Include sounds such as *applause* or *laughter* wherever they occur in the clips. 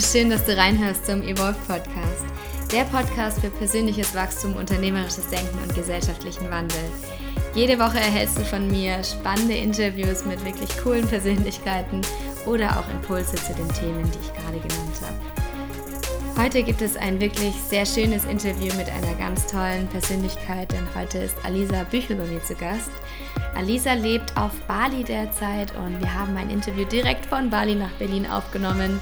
schön, dass du reinhörst zum Evolve Podcast. Der Podcast für persönliches Wachstum, unternehmerisches Denken und gesellschaftlichen Wandel. Jede Woche erhältst du von mir spannende Interviews mit wirklich coolen Persönlichkeiten oder auch Impulse zu den Themen, die ich gerade genannt habe. Heute gibt es ein wirklich sehr schönes Interview mit einer ganz tollen Persönlichkeit, denn heute ist Alisa Büchel bei mir zu Gast. Alisa lebt auf Bali derzeit und wir haben ein Interview direkt von Bali nach Berlin aufgenommen.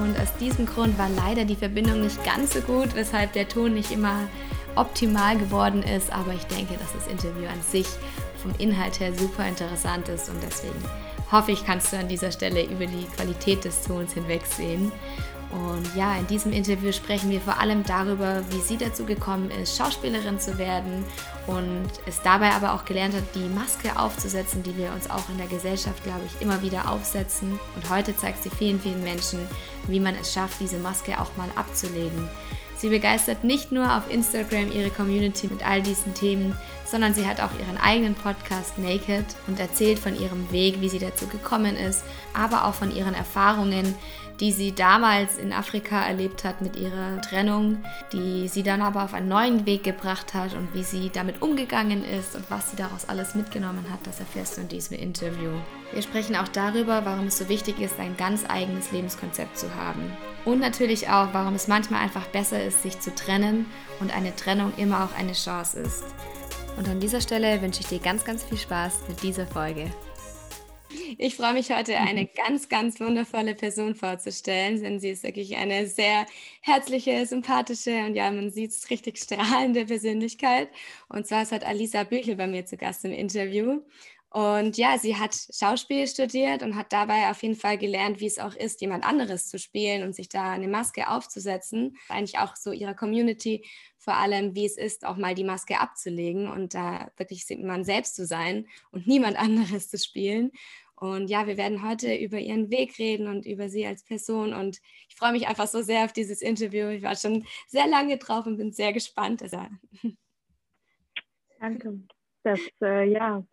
Und aus diesem Grund war leider die Verbindung nicht ganz so gut, weshalb der Ton nicht immer optimal geworden ist. Aber ich denke, dass das Interview an sich vom Inhalt her super interessant ist und deswegen hoffe ich, kannst du an dieser Stelle über die Qualität des Tons hinwegsehen. Und ja, in diesem Interview sprechen wir vor allem darüber, wie sie dazu gekommen ist, Schauspielerin zu werden und es dabei aber auch gelernt hat, die Maske aufzusetzen, die wir uns auch in der Gesellschaft, glaube ich, immer wieder aufsetzen. Und heute zeigt sie vielen, vielen Menschen, wie man es schafft, diese Maske auch mal abzulegen. Sie begeistert nicht nur auf Instagram ihre Community mit all diesen Themen, sondern sie hat auch ihren eigenen Podcast Naked und erzählt von ihrem Weg, wie sie dazu gekommen ist, aber auch von ihren Erfahrungen, die sie damals in Afrika erlebt hat mit ihrer Trennung, die sie dann aber auf einen neuen Weg gebracht hat und wie sie damit umgegangen ist und was sie daraus alles mitgenommen hat, das erfährst du in diesem Interview. Wir sprechen auch darüber, warum es so wichtig ist, ein ganz eigenes Lebenskonzept zu haben. Und natürlich auch, warum es manchmal einfach besser ist, sich zu trennen und eine Trennung immer auch eine Chance ist. Und an dieser Stelle wünsche ich dir ganz, ganz viel Spaß mit dieser Folge. Ich freue mich heute, eine ganz, ganz wundervolle Person vorzustellen, denn sie ist wirklich eine sehr herzliche, sympathische und ja, man sieht es richtig strahlende Persönlichkeit. Und zwar ist heute Alisa Büchel bei mir zu Gast im Interview. Und ja, sie hat Schauspiel studiert und hat dabei auf jeden Fall gelernt, wie es auch ist, jemand anderes zu spielen und sich da eine Maske aufzusetzen. Eigentlich auch so ihrer Community vor allem, wie es ist, auch mal die Maske abzulegen und da wirklich man selbst zu sein und niemand *laughs* anderes zu spielen. Und ja, wir werden heute über ihren Weg reden und über sie als Person. Und ich freue mich einfach so sehr auf dieses Interview. Ich war schon sehr lange drauf und bin sehr gespannt. Also. Danke. Das, äh, ja,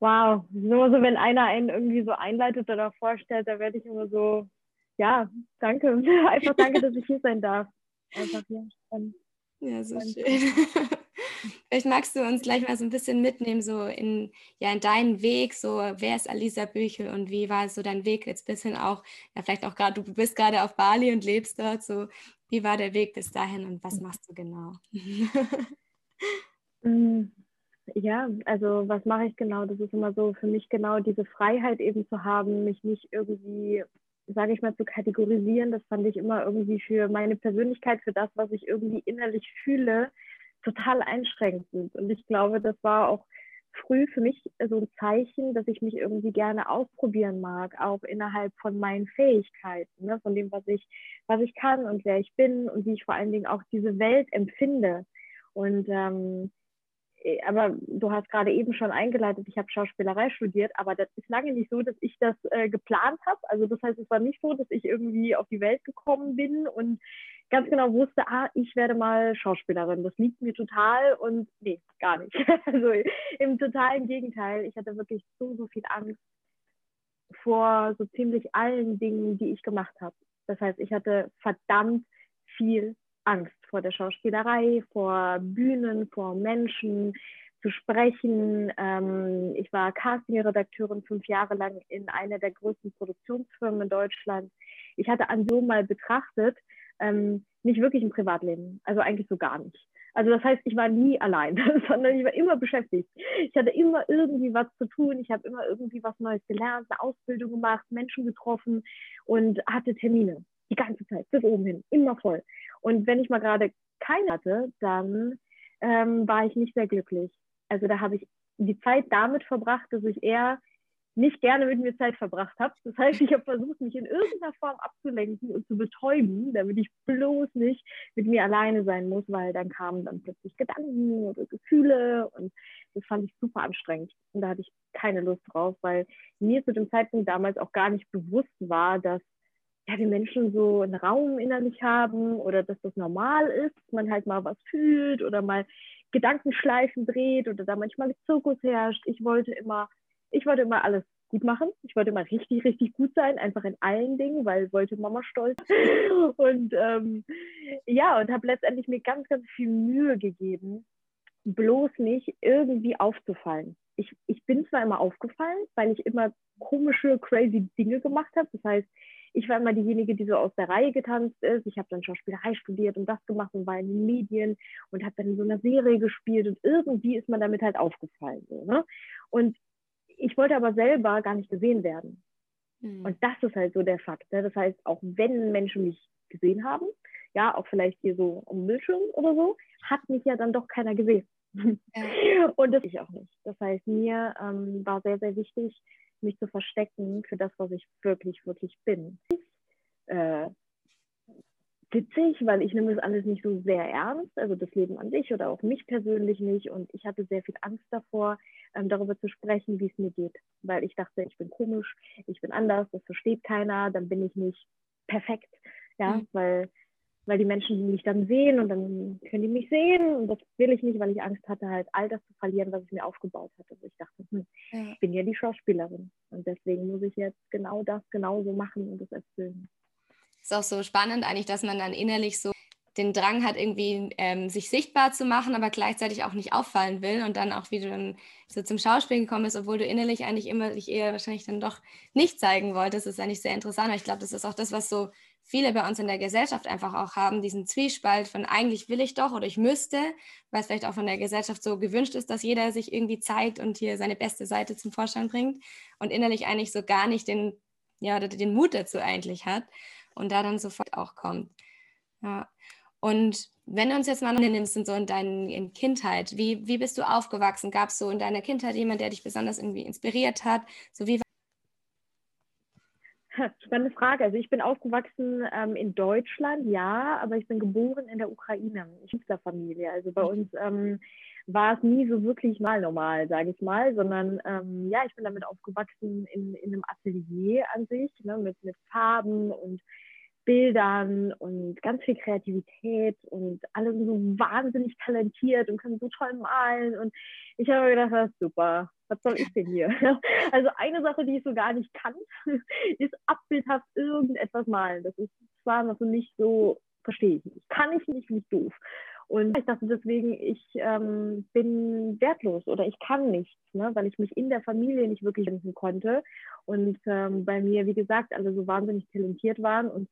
wow. Nur so, wenn einer einen irgendwie so einleitet oder vorstellt, da werde ich immer so, ja, danke. *laughs* Einfach danke, dass ich hier sein darf. Einfach, ja, spannend. Ja, so schön. *laughs* Vielleicht magst du uns gleich mal so ein bisschen mitnehmen, so in, ja, in deinen Weg, so wer ist Alisa Büchel und wie war so dein Weg jetzt bisschen auch, ja, vielleicht auch gerade, du bist gerade auf Bali und lebst dort, so wie war der Weg bis dahin und was machst du genau? *laughs* Mm, ja, also was mache ich genau? Das ist immer so für mich genau diese Freiheit eben zu haben, mich nicht irgendwie sage ich mal, zu kategorisieren, das fand ich immer irgendwie für meine Persönlichkeit, für das, was ich irgendwie innerlich fühle, total einschränkend. Und ich glaube, das war auch früh für mich so ein Zeichen, dass ich mich irgendwie gerne ausprobieren mag, auch innerhalb von meinen Fähigkeiten, ne? von dem, was ich, was ich kann und wer ich bin und wie ich vor allen Dingen auch diese Welt empfinde. Und ähm, äh, aber du hast gerade eben schon eingeleitet, ich habe Schauspielerei studiert, aber das ist lange nicht so, dass ich das äh, geplant habe. Also das heißt, es war nicht so, dass ich irgendwie auf die Welt gekommen bin und ganz genau wusste, ah, ich werde mal Schauspielerin. Das liegt mir total und nee, gar nicht. *laughs* Also im totalen Gegenteil. Ich hatte wirklich so, so viel Angst vor so ziemlich allen Dingen, die ich gemacht habe. Das heißt, ich hatte verdammt viel Angst vor der Schauspielerei, vor Bühnen, vor Menschen zu sprechen. Ähm, ich war Castingredakteurin fünf Jahre lang in einer der größten Produktionsfirmen in Deutschland. Ich hatte an so mal betrachtet, ähm, nicht wirklich ein Privatleben, also eigentlich so gar nicht. Also das heißt, ich war nie allein, *laughs* sondern ich war immer beschäftigt. Ich hatte immer irgendwie was zu tun, ich habe immer irgendwie was Neues gelernt, eine Ausbildung gemacht, Menschen getroffen und hatte Termine die ganze Zeit bis oben hin, immer voll. Und wenn ich mal gerade keine hatte, dann ähm, war ich nicht sehr glücklich. Also da habe ich die Zeit damit verbracht, dass ich eher nicht gerne mit mir Zeit verbracht habe. Das heißt, ich habe versucht, mich in irgendeiner Form abzulenken und zu betäuben, damit ich bloß nicht mit mir alleine sein muss, weil dann kamen dann plötzlich Gedanken oder Gefühle und das fand ich super anstrengend. Und da hatte ich keine Lust drauf, weil mir zu dem Zeitpunkt damals auch gar nicht bewusst war, dass ja, die Menschen so einen Raum innerlich haben oder dass das normal ist, man halt mal was fühlt oder mal Gedankenschleifen dreht oder da manchmal Zirkus herrscht. Ich wollte immer, ich wollte immer alles gut machen. Ich wollte immer richtig, richtig gut sein, einfach in allen Dingen, weil wollte Mama stolz. *laughs* Und ähm, ja, und habe letztendlich mir ganz, ganz viel Mühe gegeben, bloß nicht irgendwie aufzufallen. Ich, ich bin zwar immer aufgefallen, weil ich immer komische, crazy Dinge gemacht habe. Das heißt, ich war immer diejenige, die so aus der Reihe getanzt ist. Ich habe dann Schauspielerei studiert und das gemacht und war in den Medien und habe dann in so einer Serie gespielt und irgendwie ist man damit halt aufgefallen. So, ne? Und ich wollte aber selber gar nicht gesehen werden. Mhm. Und das ist halt so der Fakt. Ne? Das heißt, auch wenn Menschen mich gesehen haben, ja, auch vielleicht hier so um Bildschirm oder so, hat mich ja dann doch keiner gesehen. Ja. *laughs* Und das ich auch nicht. Das heißt, mir ähm, war sehr, sehr wichtig, mich zu verstecken für das, was ich wirklich, wirklich bin. Äh, witzig, weil ich nehme das alles nicht so sehr ernst, also das Leben an sich oder auch mich persönlich nicht. Und ich hatte sehr viel Angst davor, ähm, darüber zu sprechen, wie es mir geht, weil ich dachte, ich bin komisch, ich bin anders, das versteht keiner, dann bin ich nicht perfekt, ja, mhm. weil weil die Menschen mich dann sehen und dann können die mich sehen und das will ich nicht, weil ich Angst hatte, halt all das zu verlieren, was ich mir aufgebaut hatte. Also ich dachte, hm, ja. ich bin ja die Schauspielerin und deswegen muss ich jetzt genau das genauso machen und das erfüllen. Ist auch so spannend eigentlich, dass man dann innerlich so den Drang hat, irgendwie ähm, sich sichtbar zu machen, aber gleichzeitig auch nicht auffallen will und dann auch, wie du dann so zum Schauspielen gekommen bist, obwohl du innerlich eigentlich immer dich eher wahrscheinlich dann doch nicht zeigen wolltest, ist eigentlich sehr interessant. ich glaube, das ist auch das, was so viele bei uns in der Gesellschaft einfach auch haben, diesen Zwiespalt von eigentlich will ich doch oder ich müsste, weil es vielleicht auch von der Gesellschaft so gewünscht ist, dass jeder sich irgendwie zeigt und hier seine beste Seite zum Vorschein bringt und innerlich eigentlich so gar nicht den, ja, den Mut dazu eigentlich hat und da dann sofort auch kommt. Ja. Und wenn du uns jetzt mal nimmst, so in deiner Kindheit, wie, wie bist du aufgewachsen? Gab es so in deiner Kindheit jemand, der dich besonders irgendwie inspiriert hat? So wie *laughs* Spannende Frage. Also ich bin aufgewachsen ähm, in Deutschland, ja, aber ich bin geboren in der Ukraine, in der Familie. Also bei uns ähm, war es nie so wirklich mal normal, sage ich mal, sondern ähm, ja, ich bin damit aufgewachsen in, in einem Atelier an sich, ne, mit, mit Farben und Bildern und ganz viel Kreativität und alle sind so wahnsinnig talentiert und können so toll malen. Und ich habe mir gedacht, das ist super, was soll ich denn hier? *laughs* Also eine Sache, die ich so gar nicht kann, *laughs* ist abbildhaft irgendetwas malen. Das ist zwar für mich so, verstehe ich nicht. Kann ich nicht, finde ich doof. Und ich dachte deswegen, ich ähm, bin wertlos oder ich kann nichts, ne, weil ich mich in der Familie nicht wirklich finden konnte. Und ähm, bei mir, wie gesagt, alle so wahnsinnig talentiert waren. Und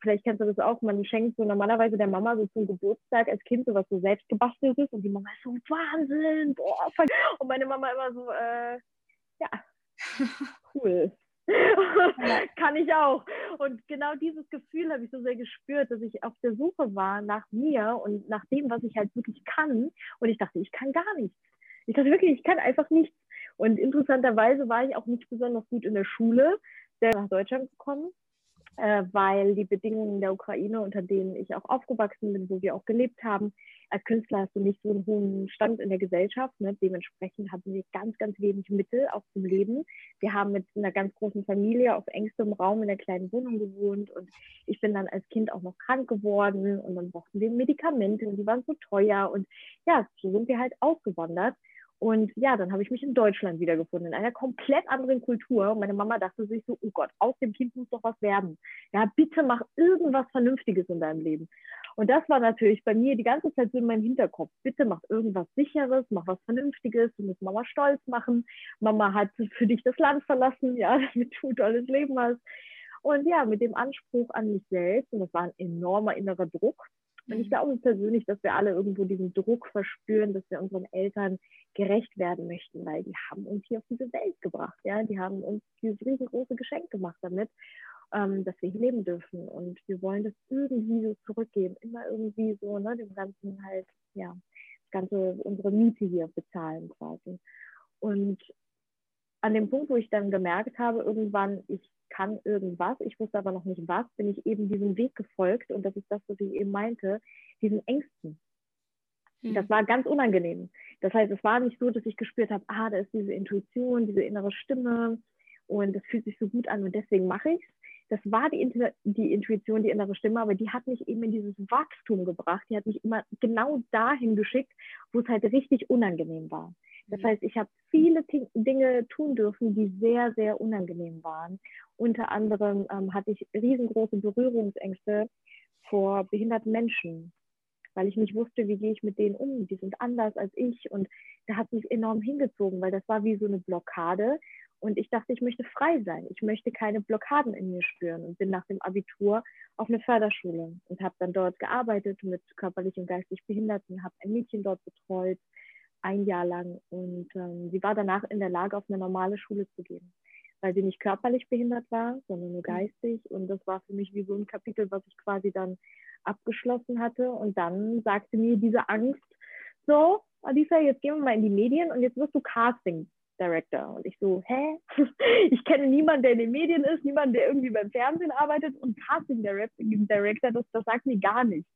vielleicht kennst du das auch, man schenkt so normalerweise der Mama so zum Geburtstag als Kind so was so selbst gebastelt ist. Und die Mama ist so, Wahnsinn, boah. Und meine Mama immer so, äh, ja, *laughs* cool. *laughs* Kann ich auch. Und genau dieses Gefühl habe ich so sehr gespürt, dass ich auf der Suche war nach mir und nach dem, was ich halt wirklich kann. Und ich dachte, ich kann gar nichts. Ich dachte wirklich, ich kann einfach nichts. Und interessanterweise war ich auch nicht besonders gut in der Schule, der nach Deutschland gekommen äh, weil die Bedingungen der Ukraine, unter denen ich auch aufgewachsen bin, wo wir auch gelebt haben, als Künstler hast du nicht so einen hohen Stand in der Gesellschaft. Ne? Dementsprechend hatten wir ganz, ganz wenig Mittel auch zum Leben. Wir haben mit einer ganz großen Familie auf engstem Raum in einer kleinen Wohnung gewohnt und ich bin dann als Kind auch noch krank geworden und dann brauchten wir Medikamente und die waren so teuer und ja, so sind wir halt ausgewandert. Und ja, dann habe ich mich in Deutschland wiedergefunden, in einer komplett anderen Kultur. Und meine Mama dachte sich so, oh Gott, aus dem Kind muss doch was werden. Ja, bitte mach irgendwas Vernünftiges in deinem Leben. Und das war natürlich bei mir die ganze Zeit so in meinem Hinterkopf. Bitte mach irgendwas Sicheres, mach was Vernünftiges, du musst Mama stolz machen. Mama hat für dich das Land verlassen, ja, *laughs* damit du ein tolles Leben hast. Und ja, mit dem Anspruch an mich selbst, und das war ein enormer innerer Druck, und ich mhm. glaube persönlich, dass wir alle irgendwo diesen Druck verspüren, dass wir unseren Eltern gerecht werden möchten, weil die haben uns hier auf diese Welt gebracht. Ja? Die haben uns dieses riesengroße Geschenk gemacht damit, ähm, dass wir hier leben dürfen. Und wir wollen das irgendwie so zurückgeben. Immer irgendwie so, ne, dem Ganzen halt, ja, das ganze, unsere Miete hier bezahlen quasi. Und an dem Punkt, wo ich dann gemerkt habe, irgendwann, ich kann irgendwas, ich wusste aber noch nicht was, bin ich eben diesem Weg gefolgt und das ist das, was ich eben meinte, diesen Ängsten. Mhm. Das war ganz unangenehm. Das heißt, es war nicht so, dass ich gespürt habe, ah, da ist diese Intuition, diese innere Stimme und das fühlt sich so gut an und deswegen mache ich es. Das war die, die Intuition, die innere Stimme, aber die hat mich eben in dieses Wachstum gebracht. Die hat mich immer genau dahin geschickt, wo es halt richtig unangenehm war. Das mhm. heißt, ich habe viele Dinge tun dürfen, die sehr, sehr unangenehm waren. Unter anderem ähm, hatte ich riesengroße Berührungsängste vor behinderten Menschen, weil ich nicht wusste, wie gehe ich mit denen um. Die sind anders als ich und da hat mich enorm hingezogen, weil das war wie so eine Blockade. Und ich dachte, ich möchte frei sein. Ich möchte keine Blockaden in mir spüren und bin nach dem Abitur auf eine Förderschule und habe dann dort gearbeitet mit körperlich und geistig Behinderten, habe ein Mädchen dort betreut, ein Jahr lang. Und ähm, sie war danach in der Lage, auf eine normale Schule zu gehen, weil sie nicht körperlich behindert war, sondern nur mhm. geistig. Und das war für mich wie so ein Kapitel, was ich quasi dann abgeschlossen hatte. Und dann sagte mir diese Angst, so, Alisa, jetzt gehen wir mal in die Medien und jetzt wirst du Casting Director. Und ich so, hä? *laughs* Ich kenne niemanden, der in den Medien ist, niemanden, der irgendwie beim Fernsehen arbeitet und Casting Director, das, das sagt mir gar nichts.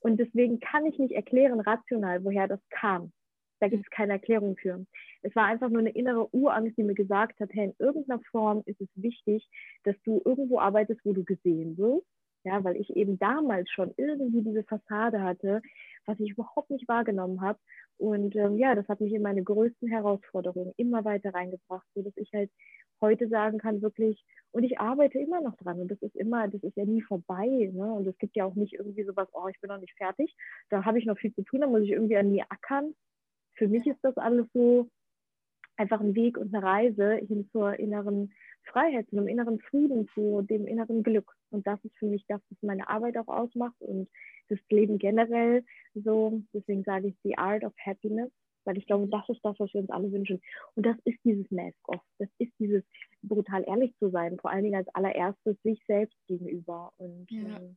Und deswegen kann ich nicht erklären rational, woher das kam. Da gibt es keine Erklärung für. Es war einfach nur eine innere Urangst, die mir gesagt hat, hey, in irgendeiner Form ist es wichtig, dass du irgendwo arbeitest, wo du gesehen wirst. Ja, weil ich eben damals schon irgendwie diese Fassade hatte, was ich überhaupt nicht wahrgenommen habe. Und ähm, ja, das hat mich in meine größten Herausforderungen immer weiter reingebracht, sodass ich halt heute sagen kann, wirklich, und ich arbeite immer noch dran und das ist immer, das ist ja nie vorbei. Ne? Und es gibt ja auch nicht irgendwie sowas, oh, ich bin noch nicht fertig, da habe ich noch viel zu tun, da muss ich irgendwie an mir ackern für mich ist das alles so einfach ein Weg und eine Reise hin zur inneren Freiheit, zu einem inneren Frieden, zu dem inneren Glück. Und das ist für mich das, was meine Arbeit auch ausmacht und das Leben generell so. Deswegen sage ich The Art of Happiness, weil ich glaube, das ist das, was wir uns alle wünschen. Und das ist dieses Mask-Off. Das ist dieses brutal ehrlich zu sein, vor allen Dingen als allererstes sich selbst gegenüber. Und ja. ähm,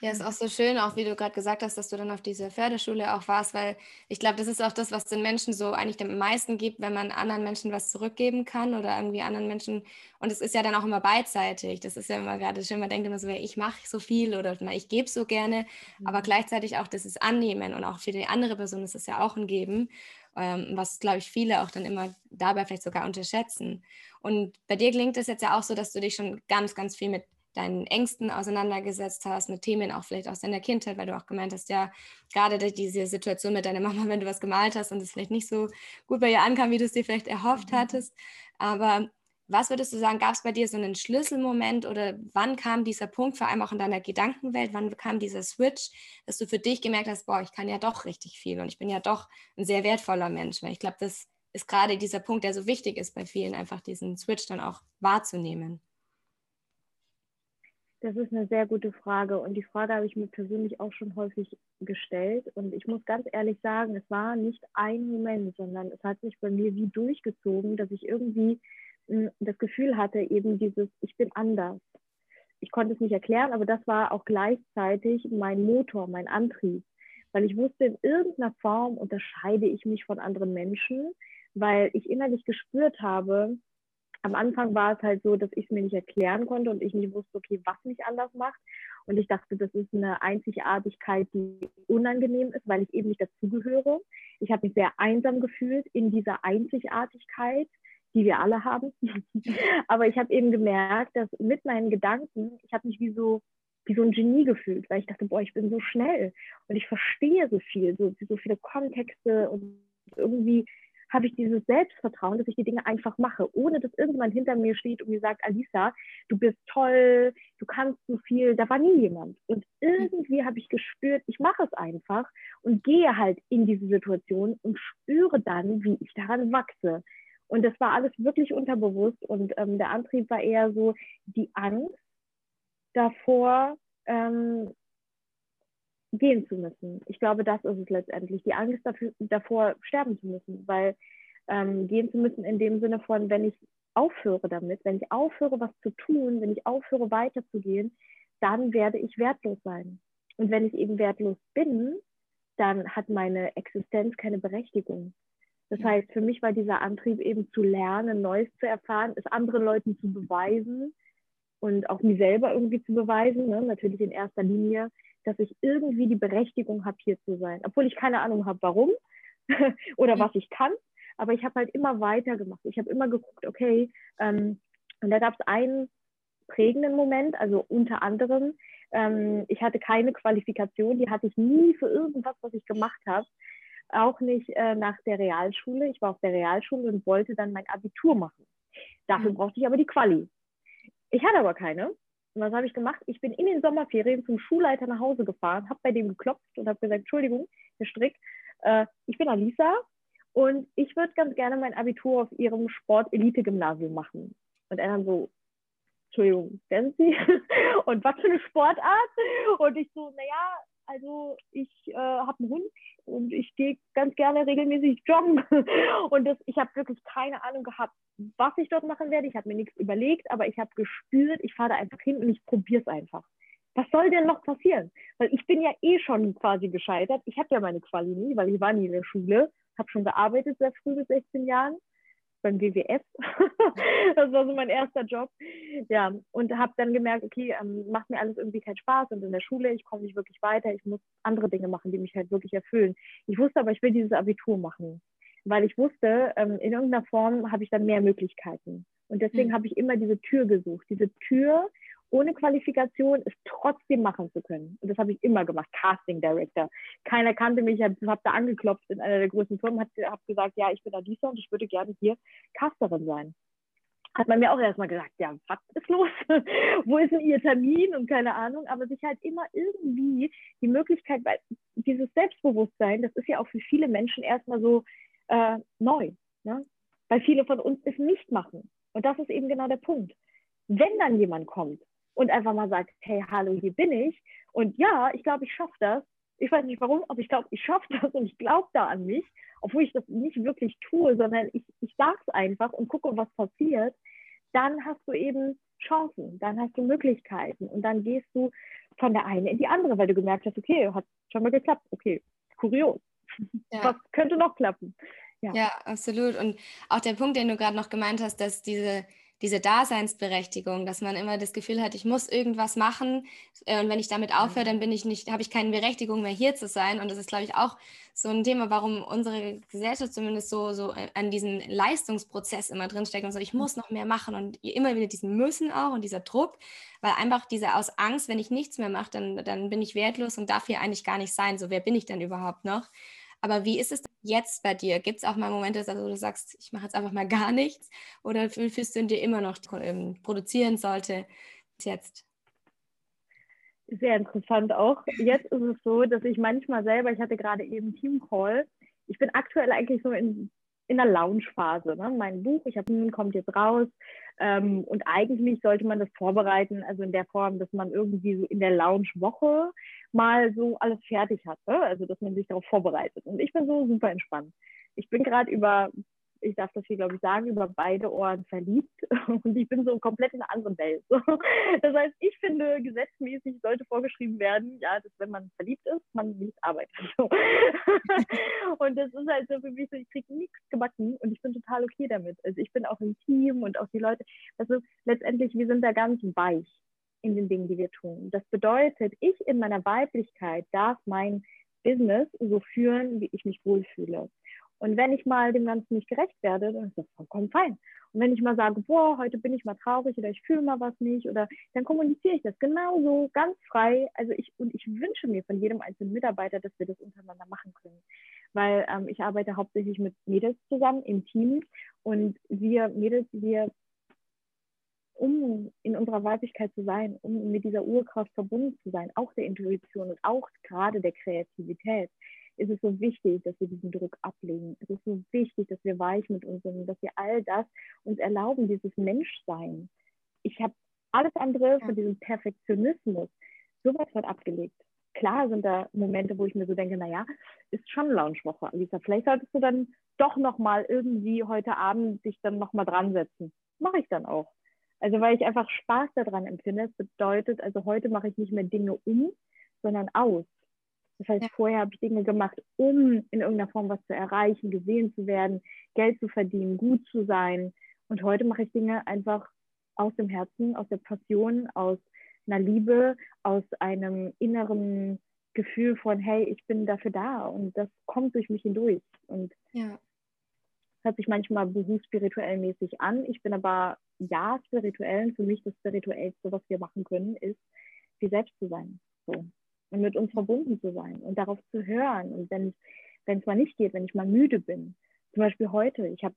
ja, ist auch so schön, auch wie du gerade gesagt hast, dass du dann auf dieser Förderschule auch warst, weil ich glaube, das ist auch das, was den Menschen so eigentlich am meisten gibt, wenn man anderen Menschen was zurückgeben kann oder irgendwie anderen Menschen. Und es ist ja dann auch immer beidseitig. Das ist ja immer gerade schön, man denkt immer so, ich mache so viel oder ich gebe so gerne, mhm. aber gleichzeitig auch das ist Annehmen und auch für die andere Person ist es ja auch ein Geben, ähm, was, glaube ich, viele auch dann immer dabei vielleicht sogar unterschätzen. Und bei dir klingt es jetzt ja auch so, dass du dich schon ganz, ganz viel mit deinen Ängsten auseinandergesetzt hast, mit Themen auch vielleicht aus deiner Kindheit, weil du auch gemeint hast, ja, gerade diese Situation mit deiner Mama, *laughs* wenn du was gemalt hast und es vielleicht nicht so gut bei ihr ankam, wie du es dir vielleicht erhofft mhm. hattest. Aber was würdest du sagen, gab es bei dir so einen Schlüsselmoment oder wann kam dieser Punkt, vor allem auch in deiner Gedankenwelt, wann kam dieser Switch, dass du für dich gemerkt hast, boah, ich kann ja doch richtig viel und ich bin ja doch ein sehr wertvoller Mensch, weil ich glaube, das ist gerade dieser Punkt, der so wichtig ist bei vielen, einfach diesen Switch dann auch wahrzunehmen. Das ist eine sehr gute Frage und die Frage habe ich mir persönlich auch schon häufig gestellt und ich muss ganz ehrlich sagen, es war nicht ein Moment, sondern es hat sich bei mir wie durchgezogen, dass ich irgendwie hm, das Gefühl hatte, eben dieses, ich bin anders. Ich konnte es nicht erklären, aber das war auch gleichzeitig mein Motor, mein Antrieb, weil ich wusste, in irgendeiner Form unterscheide ich mich von anderen Menschen, weil ich innerlich gespürt habe, am Anfang war es halt so, dass ich es mir nicht erklären konnte und ich nicht wusste, okay, was mich anders macht. Und ich dachte, das ist eine Einzigartigkeit, die unangenehm ist, weil ich eben nicht dazugehöre. Ich habe mich sehr einsam gefühlt in dieser Einzigartigkeit, die wir alle haben. *laughs* Aber ich habe eben gemerkt, dass mit meinen Gedanken, ich habe mich wie so wie so ein Genie gefühlt, weil ich dachte, boah, ich bin so schnell und ich verstehe so viel, so, so viele Kontexte und irgendwie habe ich dieses Selbstvertrauen, dass ich die Dinge einfach mache, ohne dass irgendjemand hinter mir steht und mir sagt, Alisa, du bist toll, du kannst so viel. Da war nie jemand. Und irgendwie habe ich gespürt, ich mache es einfach und gehe halt in diese Situation und spüre dann, wie ich daran wachse. Und das war alles wirklich unterbewusst und ähm, der Antrieb war eher so die Angst davor, ähm, gehen zu müssen. Ich glaube, das ist es letztendlich. Die Angst dafür, davor, sterben zu müssen, weil ähm, gehen zu müssen in dem Sinne von, wenn ich aufhöre damit, wenn ich aufhöre, was zu tun, wenn ich aufhöre, weiterzugehen, dann werde ich wertlos sein. Und wenn ich eben wertlos bin, dann hat meine Existenz keine Berechtigung. Das ja. heißt, für mich war dieser Antrieb eben zu lernen, Neues zu erfahren, es anderen Leuten zu beweisen und auch mir selber irgendwie zu beweisen, ne? natürlich in erster Linie, dass ich irgendwie die Berechtigung habe, hier zu sein. Obwohl ich keine Ahnung habe, warum *laughs* oder was ich kann. Aber ich habe halt immer weitergemacht. Ich habe immer geguckt, okay, ähm, und da gab es einen prägenden Moment. Also unter anderem, ähm, ich hatte keine Qualifikation, die hatte ich nie für irgendwas, was ich gemacht habe. Auch nicht äh, nach der Realschule. Ich war auf der Realschule und wollte dann mein Abitur machen. Dafür mhm. brauchte ich aber die Quali. Ich hatte aber keine. Und was habe ich gemacht? Ich bin in den Sommerferien zum Schulleiter nach Hause gefahren, habe bei dem geklopft und habe gesagt, Entschuldigung, Herr Strick, äh, ich bin Alisa und ich würde ganz gerne mein Abitur auf Ihrem Sport-Elite-Gymnasium machen. Und er dann so, Entschuldigung, wer Sie? *laughs* und was für eine Sportart? Und ich so, naja, also ich äh, habe einen Hund und ich gehe ganz gerne regelmäßig joggen. *laughs* Und das, ich habe wirklich keine Ahnung gehabt, was ich dort machen werde. Ich habe mir nichts überlegt, aber ich habe gespürt, ich fahre da einfach hin und ich probiere es einfach. Was soll denn noch passieren? Weil ich bin ja eh schon quasi gescheitert. Ich habe ja meine Quali nie, weil ich war nie in der Schule, habe schon gearbeitet sehr früh bis 16 Jahren beim WWF. *laughs* das war so mein erster Job. Ja, und habe dann gemerkt, okay, ähm, macht mir alles irgendwie keinen Spaß und in der Schule, ich komme nicht wirklich weiter, ich muss andere Dinge machen, die mich halt wirklich erfüllen. Ich wusste aber, ich will dieses Abitur machen, weil ich wusste, ähm, in irgendeiner Form habe ich dann mehr Möglichkeiten. Und deswegen mhm. habe ich immer diese Tür gesucht, diese Tür, ohne Qualifikation es trotzdem machen zu können. Und das habe ich immer gemacht, Casting Director. Keiner kannte mich, ich habe hab da angeklopft in einer der größten Firmen, habe hab gesagt, ja, ich bin Adisa und ich würde gerne hier Casterin sein. Hat man mir auch erstmal gesagt, ja, was ist los? *laughs* Wo ist denn Ihr Termin und keine Ahnung, aber sich halt immer irgendwie die Möglichkeit, weil dieses Selbstbewusstsein, das ist ja auch für viele Menschen erstmal so äh, neu, ne? weil viele von uns es nicht machen. Und das ist eben genau der Punkt. Wenn dann jemand kommt und einfach mal sagt, hey, hallo, hier bin ich. Und ja, ich glaube, ich schaffe das. Ich weiß nicht warum, aber ich glaube, ich schaffe das und ich glaube da an mich, obwohl ich das nicht wirklich tue, sondern ich, ich sage es einfach und gucke, was passiert. Dann hast du eben Chancen, dann hast du Möglichkeiten und dann gehst du von der einen in die andere, weil du gemerkt hast, okay, hat schon mal geklappt, okay, kurios. Ja. Was könnte noch klappen? Ja. ja, absolut. Und auch der Punkt, den du gerade noch gemeint hast, dass diese diese Daseinsberechtigung, dass man immer das Gefühl hat, ich muss irgendwas machen äh, und wenn ich damit aufhöre, dann bin ich nicht, habe ich keine Berechtigung mehr hier zu sein. Und das ist, glaube ich, auch so ein Thema, warum unsere Gesellschaft zumindest so, so äh, an diesem Leistungsprozess immer drinsteckt und so, ich hm. muss noch mehr machen und immer wieder diesen Müssen auch und dieser Druck, weil einfach diese aus Angst, wenn ich nichts mehr mache, dann, dann bin ich wertlos und darf hier eigentlich gar nicht sein. So, wer bin ich denn überhaupt noch? Aber wie ist es jetzt bei dir? Gibt es auch mal Momente, wo du sagst, ich mache jetzt einfach mal gar nichts? Oder fühlst du in dir immer noch, produzieren sollte jetzt? Sehr interessant auch. Jetzt ist es so, dass ich manchmal selber, ich hatte gerade eben Teamcall, ich bin aktuell eigentlich so in in der Launch-Phase. Ne? Mein Buch, ich habe kommt jetzt raus ähm, und eigentlich sollte man das vorbereiten, also in der Form, dass man irgendwie so in der Launch-Woche mal so alles fertig hat, ne? also dass man sich darauf vorbereitet. Und ich bin so super entspannt. Ich bin gerade über ich darf das hier, glaube ich, sagen, über beide Ohren verliebt. *laughs* Und ich bin so komplett in einer anderen Welt. *laughs* Das heißt, ich finde, gesetzmäßig sollte vorgeschrieben werden, ja, dass wenn man verliebt ist, man nicht arbeitet. *laughs* Und das ist halt so für mich so, ich kriege nichts gebacken und ich bin total okay damit. Also ich bin auch im Team und auch die Leute, also letztendlich, wir sind da ganz weich in den Dingen, die wir tun. Das bedeutet, ich in meiner Weiblichkeit darf mein Business so führen, wie ich mich wohlfühle. Und wenn ich mal dem Ganzen nicht gerecht werde, dann ist das vollkommen fein. Und wenn ich mal sage, boah, heute bin ich mal traurig oder ich fühle mal was nicht, oder dann kommuniziere ich das genauso, ganz frei. Also ich, und ich wünsche mir von jedem einzelnen Mitarbeiter, dass wir das untereinander machen können. Weil ähm, ich arbeite hauptsächlich mit Mädels zusammen im Team und wir Mädels, wir um in unserer Weiblichkeit zu sein, um mit dieser Urkraft verbunden zu sein, auch der Intuition und auch gerade der Kreativität, ist es so wichtig, dass wir diesen Druck ablegen. Es ist so wichtig, dass wir weich mit uns sind, dass wir all das uns erlauben, dieses Menschsein. Ich habe alles andere von diesem Perfektionismus sowas von abgelegt. Klar sind da Momente, wo ich mir so denke, naja, ist schon Launchwoche, Alisa. Vielleicht solltest du dann doch nochmal irgendwie heute Abend dich dann nochmal dran setzen. Mache ich dann auch. Also weil ich einfach Spaß daran empfinde. Das bedeutet, also heute mache ich nicht mehr Dinge um, sondern aus. Das heißt, ja. vorher habe ich Dinge gemacht, um in irgendeiner Form was zu erreichen, gesehen zu werden, Geld zu verdienen, gut zu sein. Und heute mache ich Dinge einfach aus dem Herzen, aus der Passion, aus einer Liebe, aus einem inneren Gefühl von, hey, ich bin dafür da und das kommt durch mich hindurch. Und ja. hört sich manchmal berufsspirituell mäßig an. Ich bin aber Ja spirituellen, für mich das Spirituellste, was wir machen können, ist, wir selbst zu sein. So. Und mit uns verbunden zu sein und darauf zu hören. Und wenn es mal nicht geht, wenn ich mal müde bin, zum Beispiel heute, ich hab,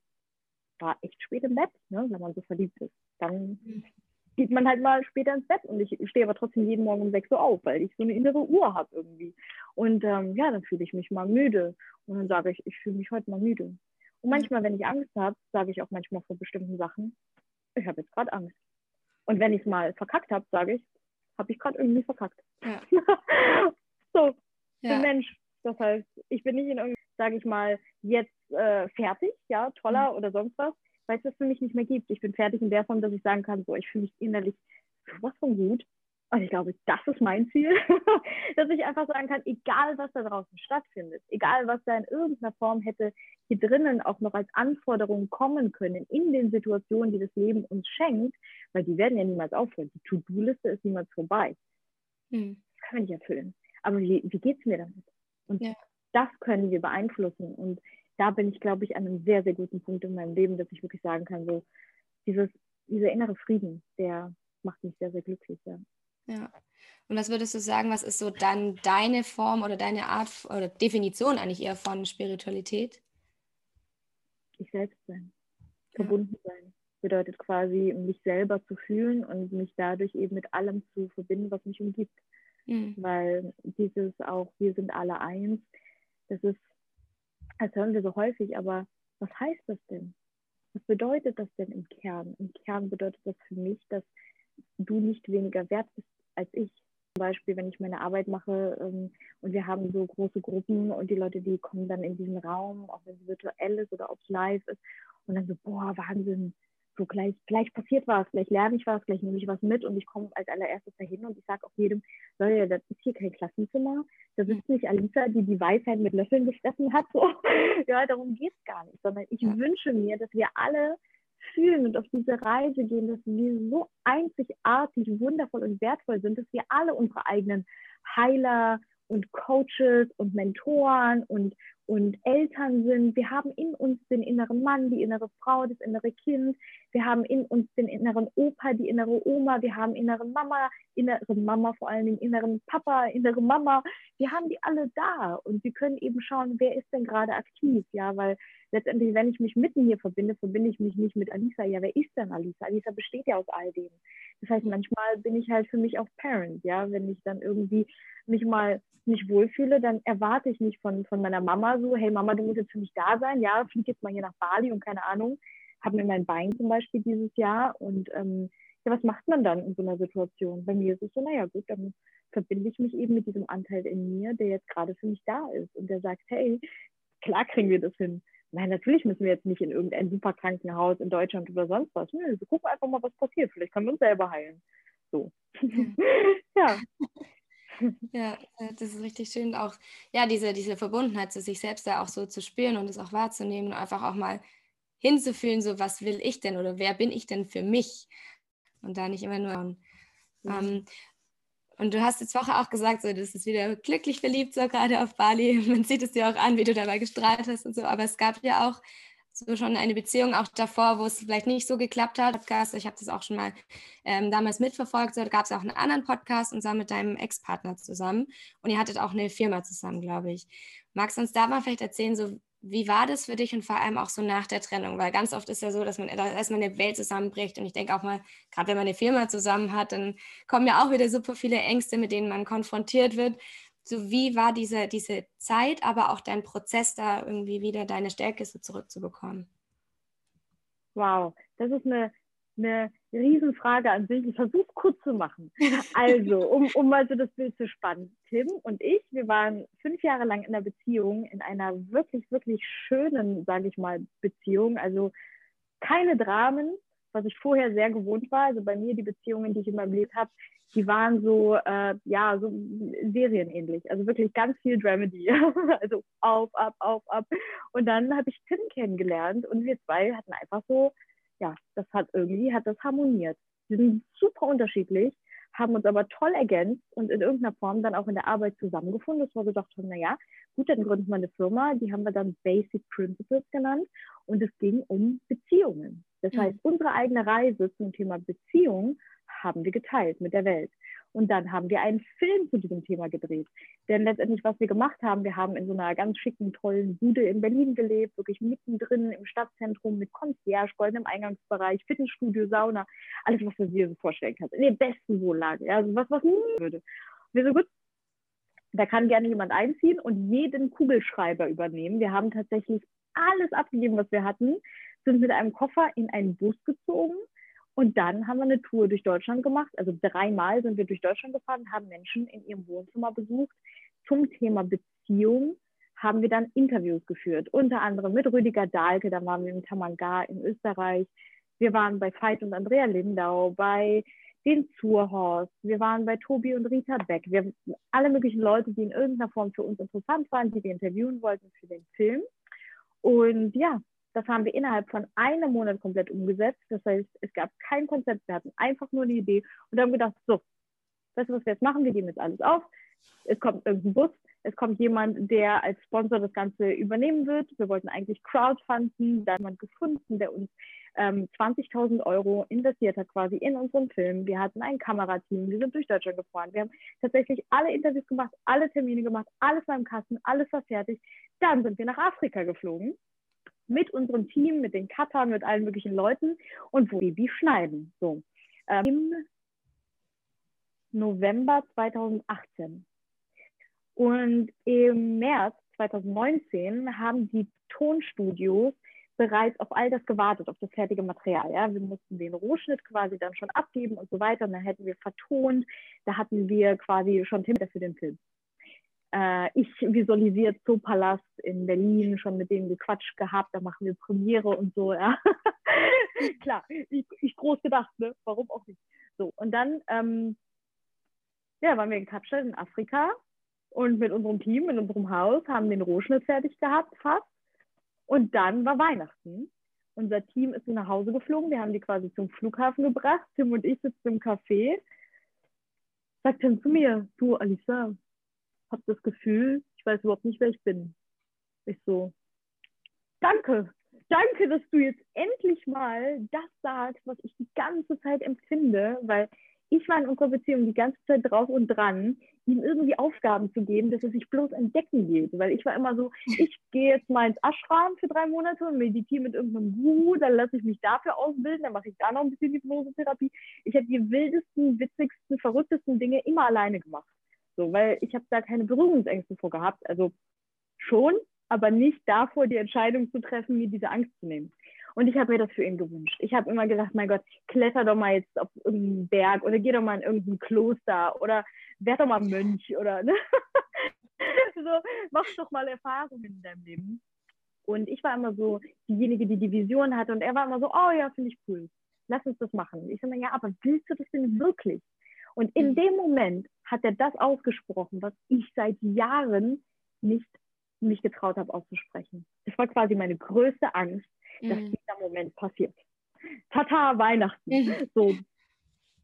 war echt spät im Bett, ne, wenn man so verliebt ist, dann geht man halt mal später ins Bett und ich stehe aber trotzdem jeden Morgen um 6 Uhr auf, weil ich so eine innere Uhr habe irgendwie. Und ähm, ja, dann fühle ich mich mal müde und dann sage ich, ich fühle mich heute mal müde. Und manchmal, wenn ich Angst habe, sage ich auch manchmal vor bestimmten Sachen, ich habe jetzt gerade Angst. Und wenn ich es mal verkackt habe, sage ich, habe ich gerade irgendwie verkackt. Ja. *laughs* so, ja. ein Mensch. Das heißt, ich bin nicht in irgendwie, sage ich mal, jetzt äh, fertig, ja, toller mhm. oder sonst was, weil es das für mich nicht mehr gibt. Ich bin fertig in der Form, dass ich sagen kann, so, ich fühle mich innerlich sowas von gut. Und ich glaube, das ist mein Ziel, *laughs* dass ich einfach sagen kann, egal was da draußen stattfindet, egal was da in irgendeiner Form hätte hier drinnen auch noch als Anforderungen kommen können in den Situationen, die das Leben uns schenkt, weil die werden ja niemals aufhören. Die To-Do-Liste ist niemals vorbei. Hm. Das kann ich erfüllen. Aber wie, wie geht es mir damit? Und ja. das können wir beeinflussen. Und da bin ich, glaube ich, an einem sehr, sehr guten Punkt in meinem Leben, dass ich wirklich sagen kann, so dieses, dieser innere Frieden, der macht mich sehr, sehr glücklich. Ja. Ja. Und was würdest du sagen, was ist so dann deine Form oder deine Art oder Definition eigentlich eher von Spiritualität? Ich selbst sein. Verbunden ja. sein. Bedeutet quasi, mich selber zu fühlen und mich dadurch eben mit allem zu verbinden, was mich umgibt. Mhm. Weil dieses auch, wir sind alle eins, das ist, das hören wir so häufig, aber was heißt das denn? Was bedeutet das denn im Kern? Im Kern bedeutet das für mich, dass du nicht weniger wert bist als ich. Zum Beispiel, wenn ich meine Arbeit mache ähm, und wir haben so große Gruppen und die Leute, die kommen dann in diesen Raum, auch wenn es virtuell ist oder ob es live ist, und dann so, boah, Wahnsinn, so gleich, gleich passiert was, gleich lerne ich was, gleich nehme ich was mit und ich komme als allererstes dahin und ich sage auch jedem, Leute, das ist hier kein Klassenzimmer, das ist nicht Alisa, die die Weisheit mit Löffeln gefressen hat, so. *laughs* ja, darum geht es gar nicht, sondern ich ja. wünsche mir, dass wir alle fühlen und auf diese Reise gehen, dass wir so einzigartig, wundervoll und wertvoll sind, dass wir alle unsere eigenen Heiler und Coaches und Mentoren und, und Eltern sind. Wir haben in uns den inneren Mann, die innere Frau, das innere Kind. Wir haben in uns den inneren Opa, die innere Oma. Wir haben innere Mama, innere Mama, vor allem den inneren Papa, innere Mama. Wir haben die alle da und wir können eben schauen, wer ist denn gerade aktiv, ja, weil letztendlich, wenn ich mich mitten hier verbinde, verbinde ich mich nicht mit Alisa. Ja, wer ist denn Alisa? Alisa besteht ja aus all dem. Das heißt, manchmal bin ich halt für mich auch Parent, ja, wenn ich dann irgendwie mich mal nicht wohlfühle, dann erwarte ich nicht von, von meiner Mama so, hey Mama, du musst jetzt für mich da sein, ja, flieg jetzt mal hier nach Bali und keine Ahnung, habe mir mein Bein zum Beispiel dieses Jahr und ähm, ja, was macht man dann in so einer Situation? Bei mir ist es so, naja gut, dann verbinde ich mich eben mit diesem Anteil in mir, der jetzt gerade für mich da ist und der sagt, hey, klar kriegen wir das hin. Nein, natürlich müssen wir jetzt nicht in irgendein super Krankenhaus in Deutschland oder sonst was. Nö, wir gucken einfach mal, was passiert. Vielleicht können wir uns selber heilen. So. *laughs* ja. *laughs* Ja, das ist richtig schön, auch ja, diese, diese Verbundenheit zu sich selbst da auch so zu spüren und es auch wahrzunehmen und einfach auch mal hinzufühlen, so was will ich denn oder wer bin ich denn für mich? Und da nicht immer nur. Ähm, und du hast jetzt Woche auch gesagt, so, das ist wieder glücklich verliebt, so gerade auf Bali. *laughs* Man sieht es dir auch an, wie du dabei gestrahlt hast und so. Aber es gab ja auch so schon eine Beziehung auch davor, wo es vielleicht nicht so geklappt hat. Podcast, ich habe das auch schon mal ähm, damals mitverfolgt. So, da gab es auch einen anderen Podcast und zwar mit deinem Ex-Partner zusammen. Und ihr hattet auch eine Firma zusammen, glaube ich. Magst du uns da mal vielleicht erzählen, so wie war das für dich und vor allem auch so nach der Trennung? Weil ganz oft ist ja so, dass man erstmal eine Welt zusammenbricht und ich denke auch mal, gerade wenn man eine Firma zusammen hat, dann kommen ja auch wieder super viele Ängste, mit denen man konfrontiert wird. So wie war diese, diese Zeit, aber auch dein Prozess, da irgendwie wieder deine Stärke so zurückzubekommen? Wow, das ist eine eine Riesenfrage an sich. Ich versuche es kurz zu machen. *laughs* Also, um, um mal so das Bild zu spannen. Tim und ich, wir waren fünf Jahre lang in einer Beziehung, in einer wirklich, wirklich schönen, sage ich mal, Beziehung. Also keine Dramen, was ich vorher sehr gewohnt war. Also bei mir, die Beziehungen, die ich in meinem Leben habe, die waren so, äh, ja, so serienähnlich. Also wirklich ganz viel Dramedy. *laughs* also auf, ab, auf, ab. Und dann habe ich Tim kennengelernt und wir zwei hatten einfach so ja, das hat irgendwie, hat das harmoniert. Wir sind super unterschiedlich, haben uns aber toll ergänzt und in irgendeiner Form dann auch in der Arbeit zusammengefunden, dass wir gedacht haben, naja, gut, dann gründen wir eine Firma, die haben wir dann Basic Principles genannt und es ging um Beziehungen. Das mhm. heißt, unsere eigene Reise zum Thema Beziehung haben wir geteilt mit der Welt. Und dann haben wir einen Film zu diesem Thema gedreht. Denn letztendlich, was wir gemacht haben, wir haben in so einer ganz schicken, tollen Bude in Berlin gelebt, wirklich mittendrin im Stadtzentrum mit Concierge, goldenem Eingangsbereich, Fitnessstudio, Sauna, alles, was du dir so vorstellen kannst. In der besten Wohnlage. Ja, also was, was nie würde. Wir so gut, da kann gerne jemand einziehen und jeden Kugelschreiber übernehmen. Wir haben tatsächlich alles abgegeben, was wir hatten, sind mit einem Koffer in einen Bus gezogen und dann haben wir eine Tour durch Deutschland gemacht. Also dreimal sind wir durch Deutschland gefahren, haben Menschen in ihrem Wohnzimmer besucht. Zum Thema Beziehung haben wir dann Interviews geführt, unter anderem mit Rüdiger Dahlke, da waren wir in Tamangar in Österreich. Wir waren bei Veit und Andrea Lindau, bei den Zurhorst, wir waren bei Tobi und Rita Beck. Wir alle möglichen Leute, die in irgendeiner Form für uns interessant waren, die wir interviewen wollten für den Film. Und ja, das haben wir innerhalb von einem Monat komplett umgesetzt. Das heißt, es gab kein Konzept, wir hatten einfach nur eine Idee und haben gedacht, so, weißt du, was wir jetzt machen? Wir geben jetzt alles auf. Es kommt irgendein Bus, es kommt jemand, der als Sponsor das Ganze übernehmen wird. Wir wollten eigentlich crowdfunden, da jemand gefunden, der uns ähm, 20.000 Euro investiert hat quasi in unseren Film. Wir hatten ein Kamerateam, wir sind durch Deutschland gefahren. Wir haben tatsächlich alle Interviews gemacht, alle Termine gemacht, alles war im Kasten, alles war fertig. Dann sind wir nach Afrika geflogen mit unserem Team, mit den Cuttern, mit allen möglichen Leuten und wo Baby schneiden. So. Ähm, Im November 2018. Und im März 2019 haben die Tonstudios bereits auf all das gewartet, auf das fertige Material. Ja? Wir mussten den Rohschnitt quasi dann schon abgeben und so weiter. Und dann hätten wir vertont. Da hatten wir quasi schon Themen für den Film äh, ich visualisiert Zoopalast in Berlin, schon mit denen gequatscht gehabt, da machen wir Premiere und so, ja. *laughs* Klar, ich, ich, groß gedacht, ne? Warum auch nicht? So, und dann ähm, ja, waren wir in Kapstadt in Afrika und mit unserem Team, in unserem Haus, haben den Rohschnitt fertig gehabt, fast. Und dann war Weihnachten. Unser Team ist nach Hause geflogen, wir haben die quasi zum Flughafen gebracht. Tim und ich sitzen im Café. Sagt Tim zu mir, du Alisa, habe das Gefühl, ich weiß überhaupt nicht, wer ich bin. Ich so, danke, danke, dass du jetzt endlich mal das sagst, was ich die ganze Zeit empfinde, weil ich war in unserer Beziehung die ganze Zeit drauf und dran, ihm irgendwie Aufgaben zu geben, dass er sich bloß entdecken geht. Weil ich war immer so, *laughs* ich gehe jetzt mal ins Ashram für drei Monate und meditiere mit irgendeinem Guru, dann lasse ich mich dafür ausbilden, dann mache ich da noch ein bisschen Hypnosetherapie. Ich habe die wildesten, witzigsten, verrücktesten Dinge immer alleine gemacht. So, weil ich habe da keine Berührungsängste vor gehabt. Also schon, aber nicht davor, die Entscheidung zu treffen, mir diese Angst zu nehmen. Und ich habe mir das für ihn gewünscht. Ich habe immer gedacht, mein Gott, kletter doch mal jetzt auf irgendeinen Berg oder geh doch mal in irgendein Kloster oder werd doch mal Mönch oder ne? *laughs* so, mach doch mal Erfahrungen in deinem Leben. Und ich war immer so diejenige, die die Vision hatte und er war immer so, oh ja, finde ich cool. Lass uns das machen. Ich sage, ja, aber willst du das denn wirklich? Und in mhm. dem Moment hat er das ausgesprochen, was ich seit Jahren nicht mich getraut habe auszusprechen. Das war quasi meine größte Angst, mhm. dass dieser Moment passiert. Tata, Weihnachten. Mhm. So,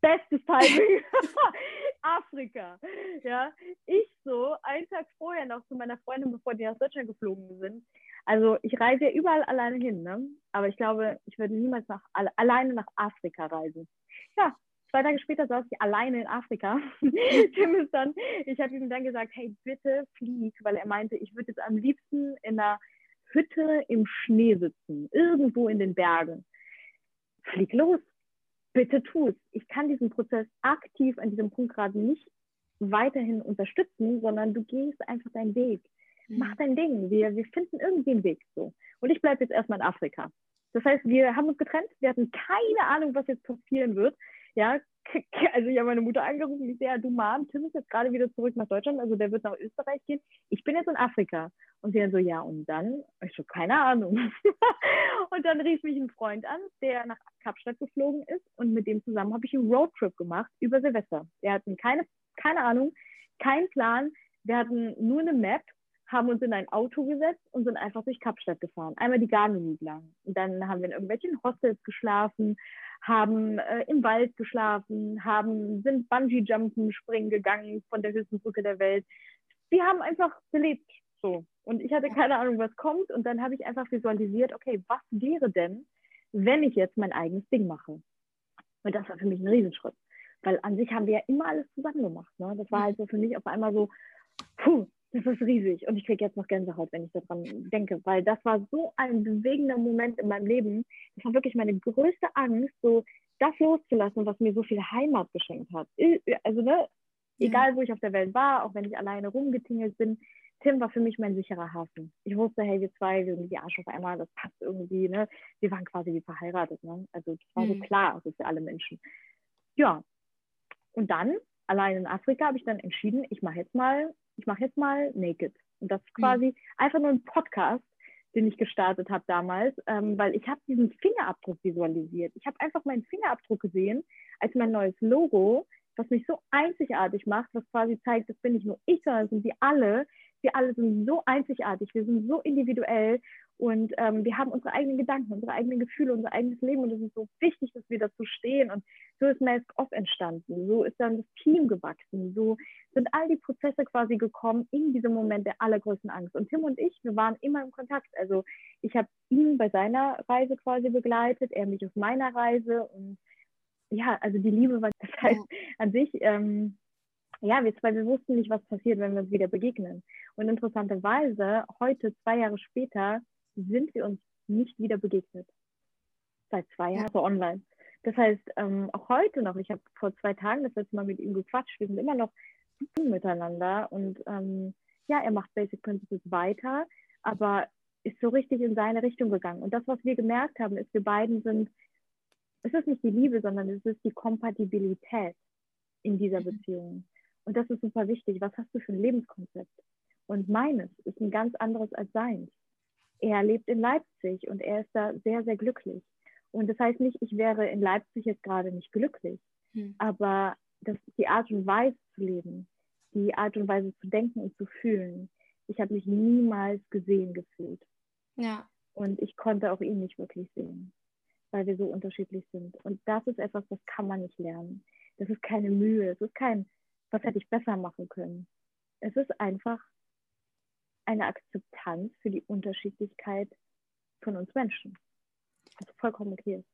bestes Timing. *laughs* Afrika. Ja, ich so, einen Tag vorher noch zu meiner Freundin, bevor die nach Deutschland geflogen sind. Also ich reise ja überall alleine hin, ne? aber ich glaube, ich würde niemals nach, alle, alleine nach Afrika reisen. Ja, Zwei Tage später saß ich alleine in Afrika. *laughs* Tim ist dann, ich habe ihm dann gesagt, hey, bitte flieg, weil er meinte, ich würde jetzt am liebsten in einer Hütte im Schnee sitzen, irgendwo in den Bergen. Flieg los, bitte tu es. Ich kann diesen Prozess aktiv an diesem Punkt gerade nicht weiterhin unterstützen, sondern du gehst einfach deinen Weg. Mhm. Mach dein Ding. Wir, wir finden irgendwie einen Weg so. Und ich bleibe jetzt erstmal in Afrika. Das heißt, wir haben uns getrennt. Wir hatten keine Ahnung, was jetzt passieren wird ja, also ich habe meine Mutter angerufen, ich sehe, ja, du Mom, Tim ist jetzt gerade wieder zurück nach Deutschland, also der wird nach Österreich gehen. Ich bin jetzt in Afrika. Und sie dann so, ja, und dann? Ich so, keine Ahnung. *laughs* und dann rief mich ein Freund an, der nach Kapstadt geflogen ist und mit dem zusammen habe ich einen Roadtrip gemacht über Silvester. Wir hatten keine, keine Ahnung, keinen Plan. Wir hatten nur eine Map, haben uns in ein Auto gesetzt und sind einfach durch Kapstadt gefahren. Einmal die Garmin lang. Und dann haben wir in irgendwelchen Hostels geschlafen, haben äh, im Wald geschlafen, haben, sind Bungee-Jumpen, springen gegangen von der höchsten Brücke der Welt. Wir haben einfach gelebt so. Und ich hatte keine Ahnung, was kommt. Und dann habe ich einfach visualisiert, okay, was wäre denn, wenn ich jetzt mein eigenes Ding mache. Und das war für mich ein Riesenschritt. Weil an sich haben wir ja immer alles zusammen gemacht. Ne? Das war halt so für mich auf einmal so, puh, das ist riesig. Und ich kriege jetzt noch Gänsehaut, wenn ich daran denke, weil das war so ein bewegender Moment in meinem Leben. Das war wirklich meine größte Angst, so das loszulassen, was mir so viel Heimat geschenkt hat. Also, ne, egal wo ich auf der Welt war, auch wenn ich alleine rumgetingelt bin, Tim war für mich mein sicherer Hafen. Ich wusste, hey, wir zwei, wir sind die Arsch auf einmal, das passt irgendwie, ne? Wir waren quasi wie verheiratet, ne? Also das war mhm. so klar, das ist für alle Menschen. Ja. Und dann, allein in Afrika, habe ich dann entschieden, ich mache jetzt mal, ich mache jetzt mal Naked. Und das ist mhm. quasi mhm. einfach nur ein Podcast, den ich gestartet habe damals, ähm, weil ich habe diesen Fingerabdruck visualisiert. Ich habe einfach meinen Fingerabdruck gesehen als mein neues Logo, was mich so einzigartig macht, was quasi zeigt, das bin nicht nur ich, sondern das sind wir alle, wir alle sind so einzigartig, wir sind so individuell und ähm, wir haben unsere eigenen Gedanken, unsere eigenen Gefühle, unser eigenes Leben und es ist so wichtig, dass wir dazu stehen. Und so ist Mask Off entstanden, so ist dann das Team gewachsen, so sind all die Prozesse quasi gekommen in diesem Moment der allergrößten Angst. Und Tim und ich, wir waren immer im Kontakt, also ich habe ihn bei seiner Reise quasi begleitet, er mich auf meiner Reise. Und ja, also die Liebe war das heißt an sich ähm, ja, wir zwei, wir wussten nicht, was passiert, wenn wir uns wieder begegnen. Und interessanterweise, heute, zwei Jahre später, sind wir uns nicht wieder begegnet. Seit zwei Jahren, so online. Das heißt, ähm, auch heute noch, ich habe vor zwei Tagen das letzte Mal mit ihm gequatscht, wir sind immer noch miteinander und ähm, ja, er macht Basic Principles weiter, aber ist so richtig in seine Richtung gegangen. Und das, was wir gemerkt haben, ist, wir beiden sind, es ist nicht die Liebe, sondern es ist die Kompatibilität in dieser mhm. Beziehung. Und das ist super wichtig. Was hast du für ein Lebenskonzept? Und meines ist ein ganz anderes als seins. Er lebt in Leipzig und er ist da sehr, sehr glücklich. Und das heißt nicht, ich wäre in Leipzig jetzt gerade nicht glücklich, hm. aber das, die Art und Weise zu leben, die Art und Weise zu denken und zu fühlen, ich habe mich niemals gesehen gefühlt. Ja. Und ich konnte auch ihn nicht wirklich sehen, weil wir so unterschiedlich sind. Und das ist etwas, das kann man nicht lernen. Das ist keine Mühe, es ist kein, was hätte ich besser machen können. Es ist einfach eine Akzeptanz für die Unterschiedlichkeit von uns Menschen. Ist vollkommen okay.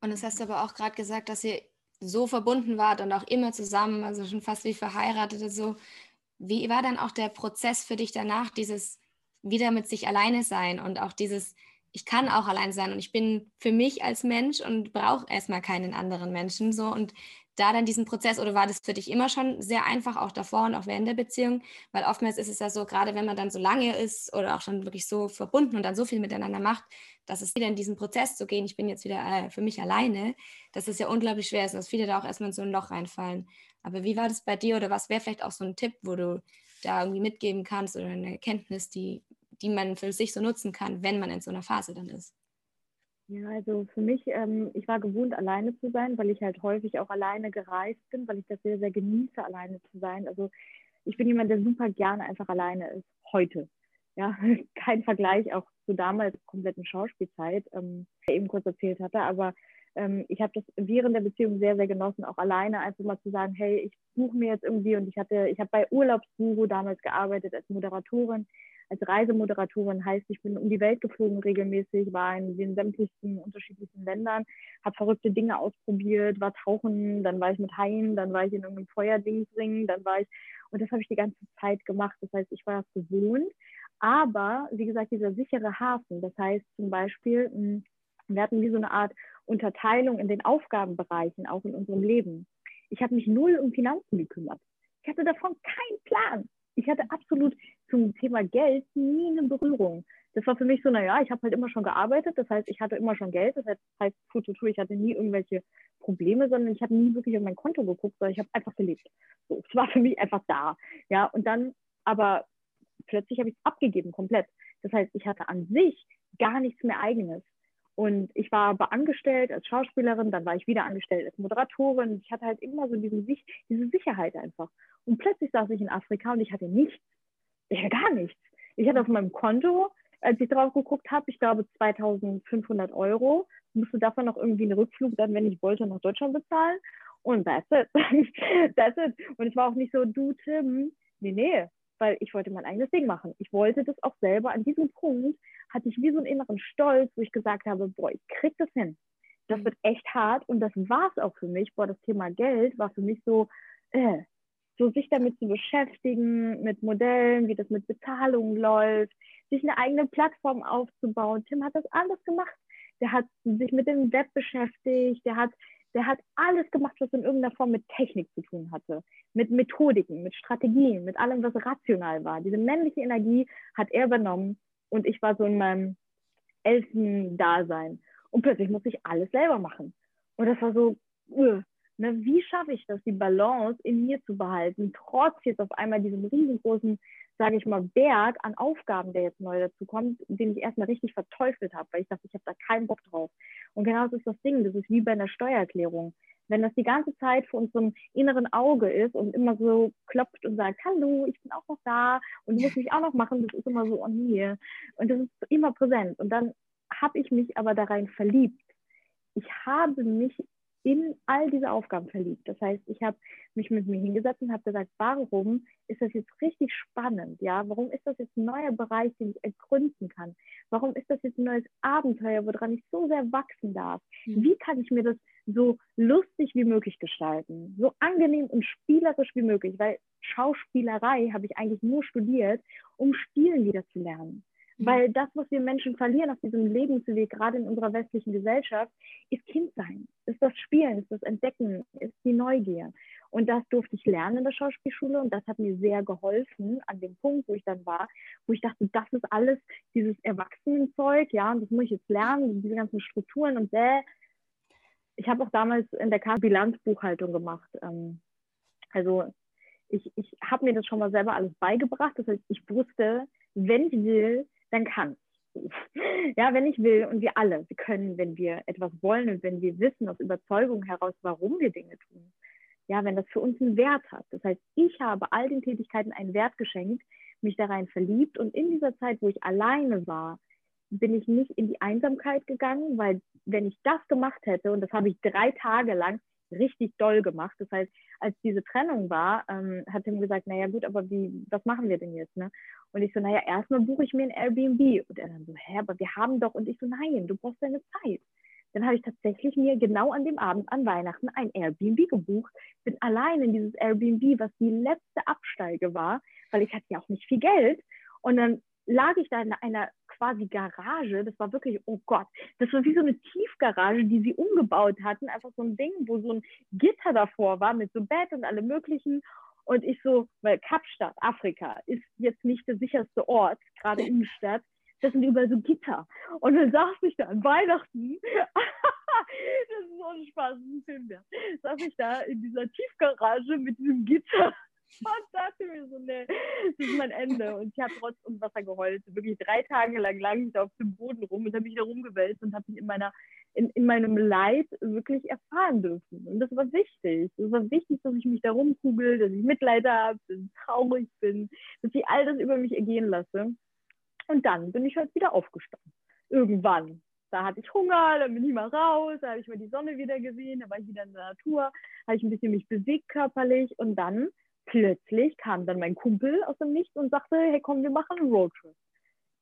Und das hast du aber auch gerade gesagt, dass ihr so verbunden wart und auch immer zusammen, also schon fast wie verheiratet. So. Wie war dann auch der Prozess für dich danach, dieses wieder mit sich alleine sein und auch dieses, ich kann auch allein sein und ich bin für mich als Mensch und brauche erstmal keinen anderen Menschen so und da dann diesen Prozess oder war das für dich immer schon sehr einfach, auch davor und auch während der Beziehung? Weil oftmals ist es ja so, gerade wenn man dann so lange ist oder auch schon wirklich so verbunden und dann so viel miteinander macht, dass es wieder in diesen Prozess zu gehen, ich bin jetzt wieder äh, für mich alleine, dass es ja unglaublich schwer ist und dass viele da auch erstmal in so ein Loch reinfallen. Aber wie war das bei dir oder was wäre vielleicht auch so ein Tipp, wo du da irgendwie mitgeben kannst oder eine Erkenntnis, die, die man für sich so nutzen kann, wenn man in so einer Phase dann ist? Ja, also für mich, ähm, ich war gewohnt, alleine zu sein, weil ich halt häufig auch alleine gereist bin, weil ich das sehr, sehr genieße, alleine zu sein. Also ich bin jemand, der super gerne einfach alleine ist, heute. Ja, *laughs* kein Vergleich auch zu damals kompletten Schauspielzeit, ähm, der eben kurz erzählt hatte, aber ähm, ich habe das während der Beziehung sehr, sehr genossen, auch alleine einfach mal zu sagen, hey, ich buche mir jetzt irgendwie und ich hatte, ich habe bei Urlaubsguru damals gearbeitet als Moderatorin als Reisemoderatorin heißt, ich bin um die Welt geflogen regelmäßig, war in den sämtlichsten unterschiedlichen Ländern, habe verrückte Dinge ausprobiert, war tauchen, dann war ich mit Haien, dann war ich in irgendeinem Feuerdingsring, dann war ich, und das habe ich die ganze Zeit gemacht. Das heißt, ich war das gewohnt. Aber, wie gesagt, dieser sichere Hafen, das heißt zum Beispiel, hm, wir hatten wie so eine Art Unterteilung in den Aufgabenbereichen, auch in unserem Leben. Ich habe mich null um Finanzen gekümmert. Ich hatte davon keinen Plan ich hatte absolut zum Thema Geld nie eine Berührung. Das war für mich so, naja, ich habe halt immer schon gearbeitet, das heißt, ich hatte immer schon Geld, das heißt, ich hatte nie irgendwelche Probleme, sondern ich habe nie wirklich auf mein Konto geguckt, sondern ich habe einfach gelebt. So, es war für mich einfach da. Ja, und dann, aber plötzlich habe ich es abgegeben, komplett. Das heißt, ich hatte an sich gar nichts mehr eigenes. Und ich war aber angestellt als Schauspielerin, dann war ich wieder angestellt als Moderatorin. Ich hatte halt immer so diesen, diese Sicherheit einfach. Und plötzlich saß ich in Afrika und ich hatte nichts. Ich hatte gar nichts. Ich hatte auf meinem Konto, als ich drauf geguckt habe, ich glaube 2500 Euro. Musste davon noch irgendwie einen Rückflug dann, wenn ich wollte, nach Deutschland bezahlen. Und that's it. *laughs* that's it. Und es war auch nicht so, du Tim, nee, nee, weil ich wollte mein eigenes Ding machen. Ich wollte das auch selber. An diesem Punkt hatte ich wie so einen inneren Stolz, wo ich gesagt habe, boah, ich krieg das hin. Das mhm. wird echt hart und das war es auch für mich. Boah, das Thema Geld war für mich so, äh, so sich damit zu beschäftigen, mit Modellen, wie das mit Bezahlungen läuft, sich eine eigene Plattform aufzubauen. Tim hat das alles gemacht. Der hat sich mit dem Web beschäftigt, der hat, der hat alles gemacht, was in irgendeiner Form mit Technik zu tun hatte, mit Methodiken, mit Strategien, mit allem, was rational war. Diese männliche Energie hat er übernommen und ich war so in meinem Elfen-Dasein. Und plötzlich musste ich alles selber machen. Und das war so, uh, Ne, wie schaffe ich das, die Balance in mir zu behalten, trotz jetzt auf einmal diesem riesengroßen, sage ich mal, Berg an Aufgaben, der jetzt neu dazu kommt, den ich erstmal richtig verteufelt habe, weil ich dachte, ich habe da keinen Bock drauf. Und genau das ist das Ding, das ist wie bei einer Steuererklärung. Wenn das die ganze Zeit vor unserem inneren Auge ist und immer so klopft und sagt, hallo, ich bin auch noch da und du musst mich auch noch machen, das ist immer so, oh nee. Und das ist immer präsent. Und dann habe ich mich aber da rein verliebt. Ich habe mich in all diese Aufgaben verliebt. Das heißt, ich habe mich mit mir hingesetzt und habe gesagt, warum ist das jetzt richtig spannend? Ja, warum ist das jetzt ein neuer Bereich, den ich ergründen kann? Warum ist das jetzt ein neues Abenteuer, woran ich so sehr wachsen darf? Mhm. Wie kann ich mir das so lustig wie möglich gestalten, so angenehm und spielerisch wie möglich? Weil Schauspielerei habe ich eigentlich nur studiert, um Spielen wieder zu lernen. Mhm. Weil das, was wir Menschen verlieren auf diesem Lebensweg, gerade in unserer westlichen Gesellschaft, ist Kindsein, ist das Spielen, ist das Entdecken, ist die Neugier. Und das durfte ich lernen in der Schauspielschule und das hat mir sehr geholfen an dem Punkt, wo ich dann war, wo ich dachte, das ist alles dieses Erwachsenenzeug, ja, und das muss ich jetzt lernen, diese ganzen Strukturen und bäh. Ich habe auch damals in der Karte Bilanzbuchhaltung gemacht. Ähm, also ich, ich habe mir das schon mal selber alles beigebracht. Das heißt, ich wusste, wenn ich will, dann kann ich. *laughs* Ja, wenn ich will und wir alle, wir können, wenn wir etwas wollen und wenn wir wissen aus Überzeugung heraus, warum wir Dinge tun. Ja, wenn das für uns einen Wert hat. Das heißt, ich habe all den Tätigkeiten einen Wert geschenkt, mich da rein verliebt und in dieser Zeit, wo ich alleine war, bin ich nicht in die Einsamkeit gegangen, weil wenn ich das gemacht hätte, und das habe ich drei Tage lang richtig doll gemacht. Das heißt, als diese Trennung war, ähm, hat Tim gesagt, naja gut, aber wie, was machen wir denn jetzt? Ne? Und ich so, naja, erstmal buche ich mir ein Airbnb. Und er dann so, hä, aber wir haben doch, und ich so, nein, du brauchst deine Zeit. Dann habe ich tatsächlich mir genau an dem Abend an Weihnachten ein Airbnb gebucht, bin allein in dieses Airbnb, was die letzte Absteige war, weil ich hatte ja auch nicht viel Geld. Und dann lag ich da in einer quasi Garage. Das war wirklich, oh Gott, das war wie so eine Tiefgarage, die sie umgebaut hatten. Einfach so ein Ding, wo so ein Gitter davor war mit so Bett und allem Möglichen. Und ich so, weil Kapstadt, Afrika, ist jetzt nicht der sicherste Ort, gerade Innenstadt. Das sind überall so Gitter. Und dann saß ich da an Weihnachten. *laughs* das ist so ein Spaß, ein Film, ja. Saß ich da in dieser Tiefgarage mit diesem Gitter und dachte mir so, nee, das ist mein Ende. Und ich habe trotz und Wasser geheult. Wirklich drei Tage lang lang ich auf dem Boden rum und habe mich da rumgewälzt und habe mich in meiner in, in meinem Leid wirklich erfahren dürfen. Und das war wichtig. Es war wichtig, dass ich mich da rumkugel, dass ich Mitleid habe, dass ich traurig bin, dass ich all das über mich ergehen lasse. Und dann bin ich halt wieder aufgestanden. Irgendwann. Da hatte ich Hunger, dann bin ich mal raus, da habe ich mal die Sonne wieder gesehen, da war ich wieder in der Natur, habe ich ein bisschen mich bewegt körperlich und dann plötzlich kam dann mein Kumpel aus dem Nichts und sagte, hey komm, wir machen einen Roadtrip.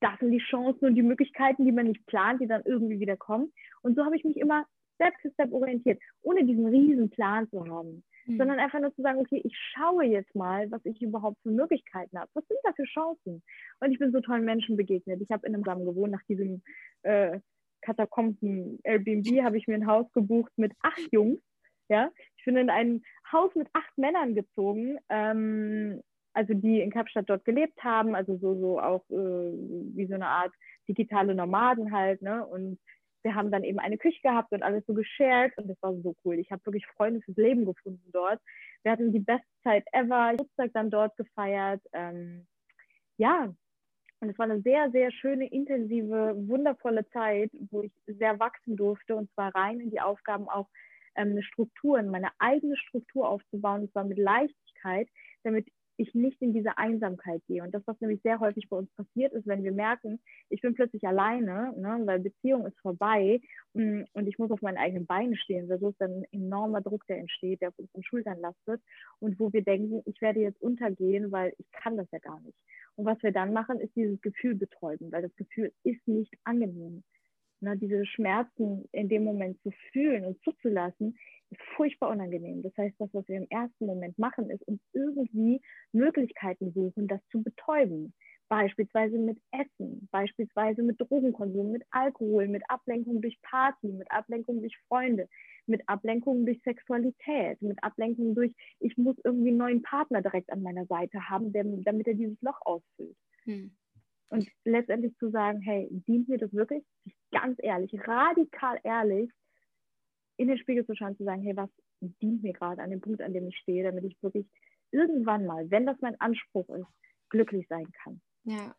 Das sind die Chancen und die Möglichkeiten, die man nicht plant, die dann irgendwie wieder kommen. Und so habe ich mich immer Step für Step orientiert, ohne diesen riesen Plan zu haben, mhm. sondern einfach nur zu sagen, okay, ich schaue jetzt mal, was ich überhaupt für Möglichkeiten habe. Was sind da für Chancen? Und ich bin so tollen Menschen begegnet. Ich habe in einem Raum gewohnt, nach diesem äh, Katakomben Airbnb habe ich mir ein Haus gebucht mit acht Jungs ja, ich bin in ein Haus mit acht Männern gezogen, ähm, also die in Kapstadt dort gelebt haben, also so, so auch äh, wie so eine Art digitale Nomaden halt, ne? Und wir haben dann eben eine Küche gehabt und alles so geshared und das war so cool. Ich habe wirklich Freunde fürs Leben gefunden dort. Wir hatten die beste Zeit ever. Geburtstag dann dort gefeiert. Ähm, ja, und es war eine sehr, sehr schöne, intensive, wundervolle Zeit, wo ich sehr wachsen durfte und zwar rein in die Aufgaben auch ähm, eine Struktur, meine eigene Struktur aufzubauen, und zwar mit Leichtigkeit, damit ich nicht in diese Einsamkeit gehe. Und das, was nämlich sehr häufig bei uns passiert ist, wenn wir merken, ich bin plötzlich alleine, ne, weil Beziehung ist vorbei mm, und ich muss auf meinen eigenen Beinen stehen, so ist ein enormer Druck, der entsteht, der auf unseren Schultern lastet und wo wir denken, ich werde jetzt untergehen, weil ich kann das ja gar nicht. Und was wir dann machen, ist dieses Gefühl betäuben, weil das Gefühl ist nicht angenehm. Ne, diese Schmerzen in dem Moment zu fühlen und zuzulassen, ist furchtbar unangenehm. Das heißt, das, was wir im ersten Moment machen, ist uns irgendwie Möglichkeiten suchen, das zu betäuben. Beispielsweise mit Essen, beispielsweise mit Drogenkonsum, mit Alkohol, mit Ablenkung durch Party, mit Ablenkung durch Freunde, mit Ablenkung durch Sexualität, mit Ablenkung durch, ich muss irgendwie einen neuen Partner direkt an meiner Seite haben, der, damit er dieses Loch ausfüllt. Hm. Und letztendlich zu sagen, hey, dient mir das wirklich? Ganz ehrlich, radikal ehrlich, in den Spiegel zu schauen, zu sagen, hey, was dient mir gerade an dem Punkt, an dem ich stehe, damit ich wirklich irgendwann mal, wenn das mein Anspruch ist, glücklich sein kann. Ja,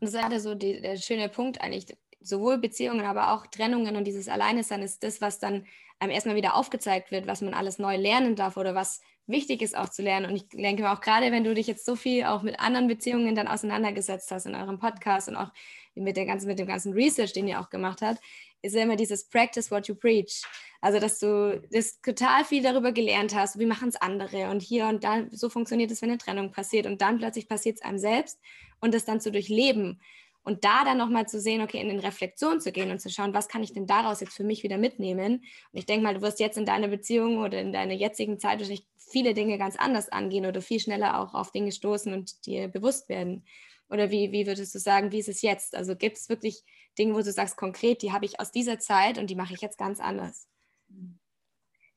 und das ist gerade so die, der schöne Punkt eigentlich, sowohl Beziehungen, aber auch Trennungen und dieses Alleinesein ist das, was dann einem erstmal wieder aufgezeigt wird, was man alles neu lernen darf oder was wichtig ist auch zu lernen. Und ich denke auch gerade, wenn du dich jetzt so viel auch mit anderen Beziehungen dann auseinandergesetzt hast in eurem Podcast und auch mit, der ganzen, mit dem ganzen Research, den ihr auch gemacht habt, ist ja immer dieses Practice what you preach. Also, dass du das total viel darüber gelernt hast, wie machen es andere und hier und da, so funktioniert es, wenn eine Trennung passiert und dann plötzlich passiert es einem selbst und das dann zu durchleben und da dann nochmal zu sehen, okay, in den Reflexion zu gehen und zu schauen, was kann ich denn daraus jetzt für mich wieder mitnehmen? Und ich denke mal, du wirst jetzt in deiner Beziehung oder in deiner jetzigen Zeit wahrscheinlich viele Dinge ganz anders angehen oder viel schneller auch auf Dinge stoßen und dir bewusst werden. Oder wie, wie würdest du sagen, wie ist es jetzt? Also gibt es wirklich Dinge, wo du sagst, konkret, die habe ich aus dieser Zeit und die mache ich jetzt ganz anders?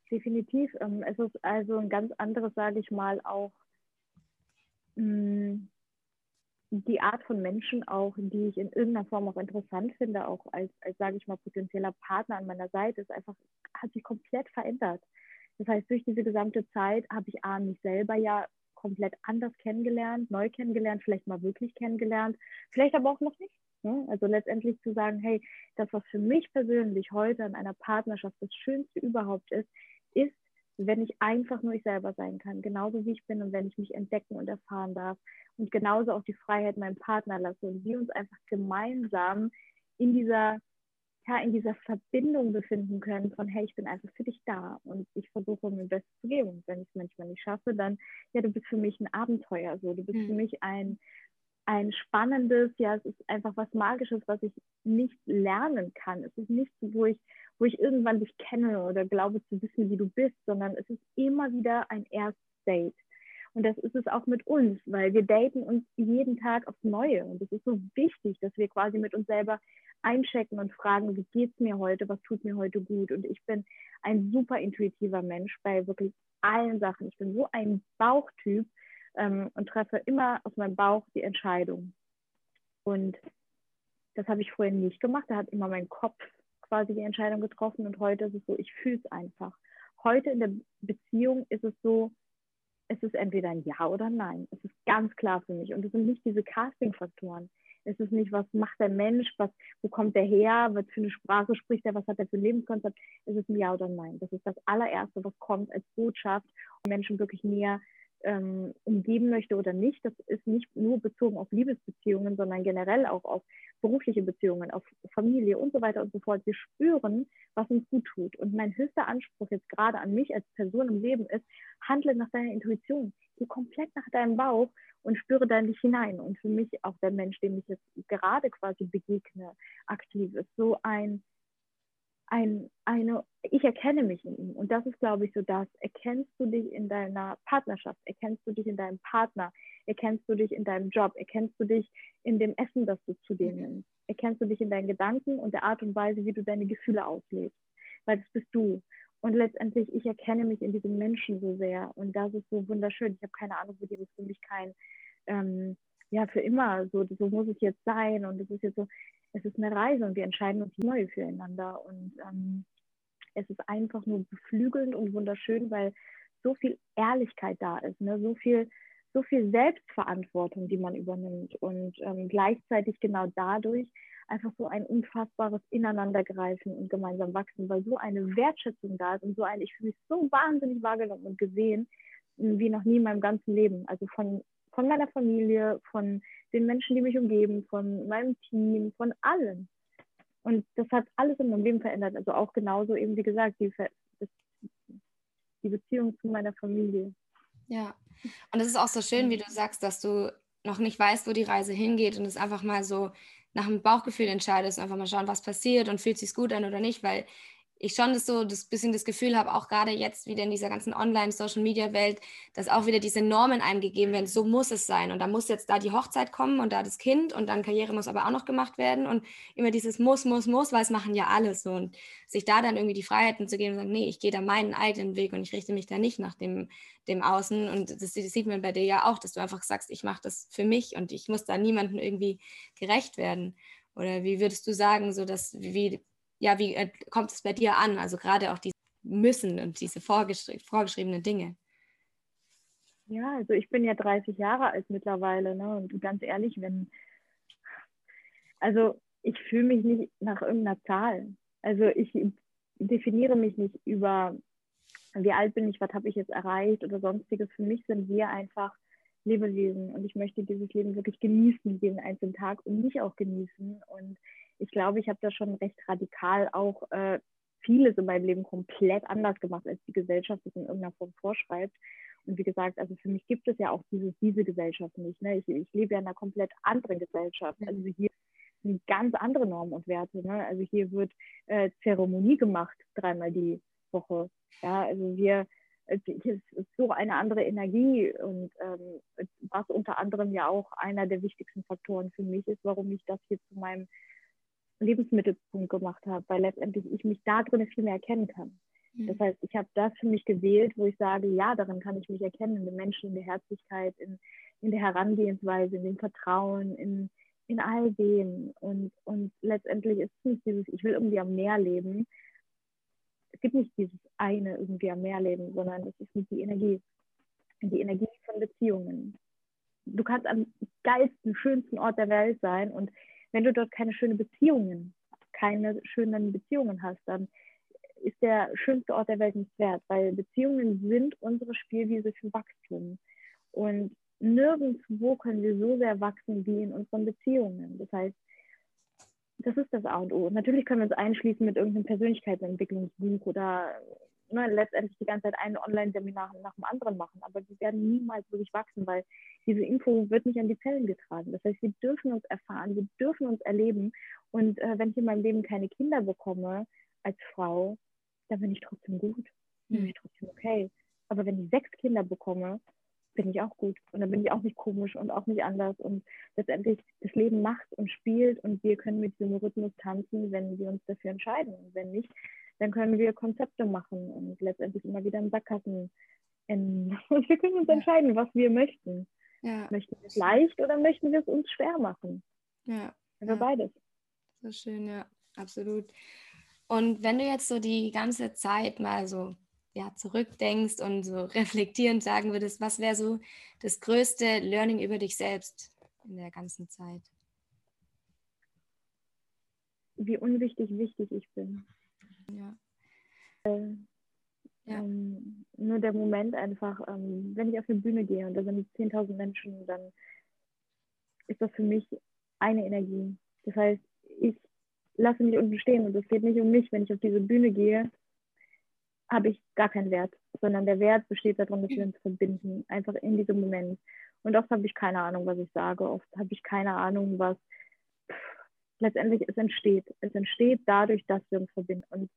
Definitiv. Ähm, es ist also ein ganz anderes, sage ich mal, auch mm, die Art von Menschen auch, die ich in irgendeiner Form auch interessant finde, auch als, als sage ich mal, potenzieller Partner an meiner Seite, ist einfach, hat sich komplett verändert. Das heißt, durch diese gesamte Zeit habe ich A, mich selber ja komplett anders kennengelernt, neu kennengelernt, vielleicht mal wirklich kennengelernt, vielleicht aber auch noch nicht. Ne? Also letztendlich zu sagen, hey, das, was für mich persönlich heute in einer Partnerschaft das Schönste überhaupt ist, ist, wenn ich einfach nur ich selber sein kann, genauso wie ich bin und wenn ich mich entdecken und erfahren darf und genauso auch die Freiheit meinem Partner lasse und wir uns einfach gemeinsam in dieser ja, in dieser Verbindung befinden können von, hey, ich bin einfach für dich da und ich versuche mein Bestes zu geben. Und wenn ich es manchmal nicht schaffe, dann, ja, du bist für mich ein Abenteuer, so, du bist mhm. für mich ein, ein spannendes, ja, es ist einfach was Magisches, was ich nicht lernen kann. Es ist nichts, wo ich, wo ich irgendwann dich kenne oder glaube zu wissen, wie du bist, sondern es ist immer wieder ein erstes Date. Und das ist es auch mit uns, weil wir daten uns jeden Tag aufs Neue. Und es ist so wichtig, dass wir quasi mit uns selber einchecken und fragen, wie geht es mir heute, was tut mir heute gut. Und ich bin ein super intuitiver Mensch bei wirklich allen Sachen. Ich bin so ein Bauchtyp ähm, und treffe immer aus meinem Bauch die Entscheidung. Und das habe ich vorher nicht gemacht. Da hat immer mein Kopf quasi die Entscheidung getroffen und heute ist es so, ich fühle es einfach. Heute in der Beziehung ist es so, es ist entweder ein Ja oder ein Nein. Es ist ganz klar für mich. Und es sind nicht diese Casting-Faktoren. Es ist nicht, was macht der Mensch, was, wo kommt der her, was für eine Sprache spricht er, was hat er für ein Lebenskonzept. Es ist ein Ja oder ein Nein. Das ist das allererste, was kommt als Botschaft, um Menschen wirklich näher ähm, umgeben möchte oder nicht. Das ist nicht nur bezogen auf Liebesbeziehungen, sondern generell auch auf berufliche Beziehungen, auf Familie und so weiter und so fort. Wir spüren, was uns gut tut. Und mein höchster Anspruch jetzt gerade an mich als Person im Leben ist, handle nach deiner Intuition. Geh komplett nach deinem Bauch und spüre da in dich hinein. Und für mich auch der Mensch, dem ich jetzt gerade quasi begegne, aktiv ist, so ein ein, eine, ich erkenne mich in ihm. Und das ist, glaube ich, so das. Erkennst du dich in deiner Partnerschaft? Erkennst du dich in deinem Partner? Erkennst du dich in deinem Job? Erkennst du dich in dem Essen, das du zu dir nimmst? Erkennst du dich in deinen Gedanken und der Art und Weise, wie du deine Gefühle auslebst? Weil das bist du. Und letztendlich, ich erkenne mich in diesem Menschen so sehr. Und das ist so wunderschön. Ich habe keine Ahnung, wo die ist für mich kein, ähm, ja, für immer, so, so muss es jetzt sein. Und es ist jetzt so, es ist eine Reise und wir entscheiden uns neu füreinander. Und ähm, es ist einfach nur beflügelnd und wunderschön, weil so viel Ehrlichkeit da ist, ne? so viel so viel Selbstverantwortung, die man übernimmt und ähm, gleichzeitig genau dadurch einfach so ein unfassbares Ineinandergreifen und gemeinsam wachsen, weil so eine Wertschätzung da ist und so ein, ich fühle mich so wahnsinnig wahrgenommen und gesehen wie noch nie in meinem ganzen Leben. Also von von meiner Familie, von den Menschen, die mich umgeben, von meinem Team, von allen. Und das hat alles in meinem Leben verändert. Also auch genauso eben, wie gesagt, die, die Beziehung zu meiner Familie. Ja, und es ist auch so schön, wie du sagst, dass du noch nicht weißt, wo die Reise hingeht und es einfach mal so nach dem Bauchgefühl entscheidest und einfach mal schauen, was passiert und fühlt sich gut an oder nicht, weil ich schon das so das bisschen das Gefühl habe, auch gerade jetzt wieder in dieser ganzen Online-Social-Media-Welt, dass auch wieder diese Normen eingegeben werden, so muss es sein. Und da muss jetzt da die Hochzeit kommen und da das Kind und dann Karriere muss aber auch noch gemacht werden und immer dieses muss, muss, muss, weil es machen ja alles so. Und sich da dann irgendwie die Freiheiten zu geben und sagen, nee, ich gehe da meinen eigenen Weg und ich richte mich da nicht nach dem, dem Außen. Und das, das sieht man bei dir ja auch, dass du einfach sagst, ich mache das für mich und ich muss da niemandem irgendwie gerecht werden. Oder wie würdest du sagen, so dass, wie, ja, wie äh, kommt es bei dir an? Also gerade auch diese Müssen und diese vorgeschri vorgeschriebenen Dinge. Ja, also ich bin ja 30 Jahre alt mittlerweile, ne? Und ganz ehrlich, wenn, also ich fühle mich nicht nach irgendeiner Zahl. Also ich definiere mich nicht über, wie alt bin ich, was habe ich jetzt erreicht oder sonstiges. Für mich sind wir einfach Lebewesen und ich möchte dieses Leben wirklich genießen, jeden einzelnen Tag und mich auch genießen. Und ich glaube, ich habe da schon recht radikal auch äh, vieles in meinem Leben komplett anders gemacht, als die Gesellschaft es in irgendeiner Form vorschreibt. Und wie gesagt, also für mich gibt es ja auch dieses, diese Gesellschaft nicht. Ne? Ich, ich lebe ja in einer komplett anderen Gesellschaft. Also hier sind ganz andere Normen und Werte. Ne? Also hier wird äh, Zeremonie gemacht, dreimal die Woche. Ja, also wir, es ist so eine andere Energie und ähm, was unter anderem ja auch einer der wichtigsten Faktoren für mich ist, warum ich das hier zu meinem Lebensmittelpunkt gemacht habe, weil letztendlich ich mich da drin viel mehr erkennen kann. Mhm. Das heißt, ich habe das für mich gewählt, wo ich sage, ja, darin kann ich mich erkennen, in den Menschen, in der Herzlichkeit, in, in der Herangehensweise, in dem Vertrauen, in, in all dem. Und, und letztendlich ist es nicht dieses, ich will irgendwie am Meer leben. Es gibt nicht dieses eine irgendwie am Meer leben, sondern es ist nicht die Energie. Die Energie von Beziehungen. Du kannst am geilsten, schönsten Ort der Welt sein und wenn du dort keine schönen Beziehungen, keine schönen Beziehungen hast, dann ist der schönste Ort der Welt nicht wert, weil Beziehungen sind unsere Spielwiese für Wachstum. Und nirgendwo können wir so sehr wachsen wie in unseren Beziehungen. Das heißt, das ist das A und O. Natürlich können wir uns einschließen mit irgendeinem Persönlichkeitsentwicklungsbuch oder ne, letztendlich die ganze Zeit ein Online-Seminar nach dem anderen machen, aber die werden niemals wirklich wachsen, weil diese Info wird nicht an die Zellen getragen. Das heißt, wir dürfen uns erfahren, wir dürfen uns erleben. Und äh, wenn ich in meinem Leben keine Kinder bekomme als Frau, dann bin ich trotzdem gut, dann bin ich trotzdem okay. Aber wenn ich sechs Kinder bekomme, bin ich auch gut. Und dann bin ich auch nicht komisch und auch nicht anders. Und letztendlich das Leben macht und spielt. Und wir können mit diesem Rhythmus tanzen, wenn wir uns dafür entscheiden. Und wenn nicht, dann können wir Konzepte machen und letztendlich immer wieder in Sackgassen enden. *laughs* Und wir können uns entscheiden, was wir möchten. Ja. Möchten wir es leicht oder möchten wir es uns schwer machen? Ja. Also ja. beides. So schön, ja, absolut. Und wenn du jetzt so die ganze Zeit mal so ja, zurückdenkst und so *laughs* reflektierend sagen würdest, was wäre so das größte Learning über dich selbst in der ganzen Zeit? Wie unwichtig wichtig ich bin. Ja. Äh, ja. Ähm, nur der Moment einfach, ähm, wenn ich auf eine Bühne gehe und da sind 10.000 Menschen, dann ist das für mich eine Energie. Das heißt, ich lasse mich unten stehen und es geht nicht um mich. Wenn ich auf diese Bühne gehe, habe ich gar keinen Wert, sondern der Wert besteht darin, dass wir uns verbinden, einfach in diesem Moment. Und oft habe ich keine Ahnung, was ich sage, oft habe ich keine Ahnung, was letztendlich es entsteht. Es entsteht dadurch, dass wir uns verbinden. Und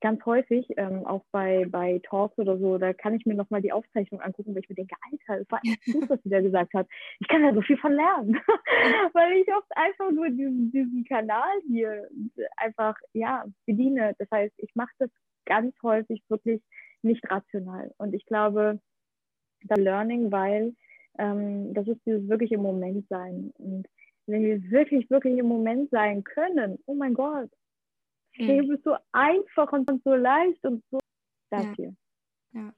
ganz häufig, ähm, auch bei, bei Talks oder so, da kann ich mir nochmal die Aufzeichnung angucken, weil ich mir denke, Alter, das war echt gut, was sie da gesagt hat. Ich kann da so viel von lernen. *laughs* weil ich oft einfach nur diesen, diesen Kanal hier einfach, ja, bediene. Das heißt, ich mache das ganz häufig wirklich nicht rational. Und ich glaube, da Learning, weil ähm, das ist dieses wirklich im Moment sein. Und wenn wir wirklich, wirklich im Moment sein können, oh mein Gott, hm. Leben ist so einfach und so leicht und so dafür. Ja. ja.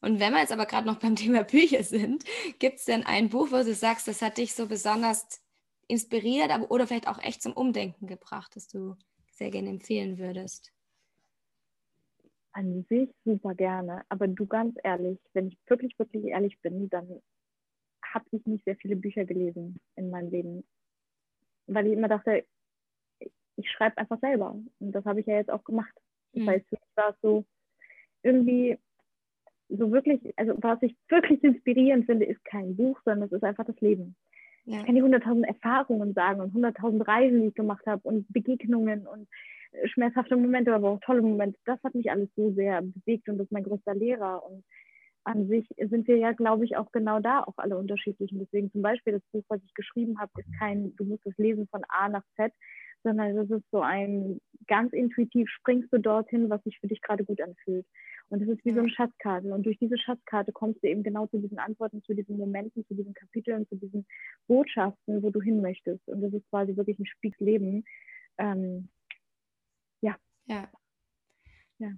Und wenn wir jetzt aber gerade noch beim Thema Bücher sind, gibt es denn ein Buch, wo du sagst, das hat dich so besonders inspiriert, aber oder vielleicht auch echt zum Umdenken gebracht, das du sehr gerne empfehlen würdest? An sich super gerne, aber du ganz ehrlich, wenn ich wirklich, wirklich ehrlich bin, dann habe ich nicht sehr viele Bücher gelesen in meinem Leben, weil ich immer dachte, ich schreibe einfach selber. Und das habe ich ja jetzt auch gemacht. Das mhm. heißt, für mich war es so irgendwie so wirklich, also was ich wirklich inspirierend finde, ist kein Buch, sondern es ist einfach das Leben. Ja. Ich kann die hunderttausend Erfahrungen sagen und hunderttausend Reisen, die ich gemacht habe und Begegnungen und äh, schmerzhafte Momente, aber auch tolle Momente. Das hat mich alles so sehr bewegt und das ist mein größter Lehrer. Und an sich sind wir ja, glaube ich, auch genau da auch alle unterschiedlich. Und deswegen zum Beispiel das Buch, was ich geschrieben habe, ist kein, du musst es lesen von A nach Z, sondern das ist so ein ganz intuitiv springst du dorthin, was sich für dich gerade gut anfühlt. Und das ist wie so eine Schatzkarte. Und durch diese Schatzkarte kommst du eben genau zu diesen Antworten, zu diesen Momenten, zu diesen Kapiteln, zu diesen Botschaften, wo du hin möchtest. Und das ist quasi wirklich ein Spiegeleben. Ähm, ja. Ja. Ja.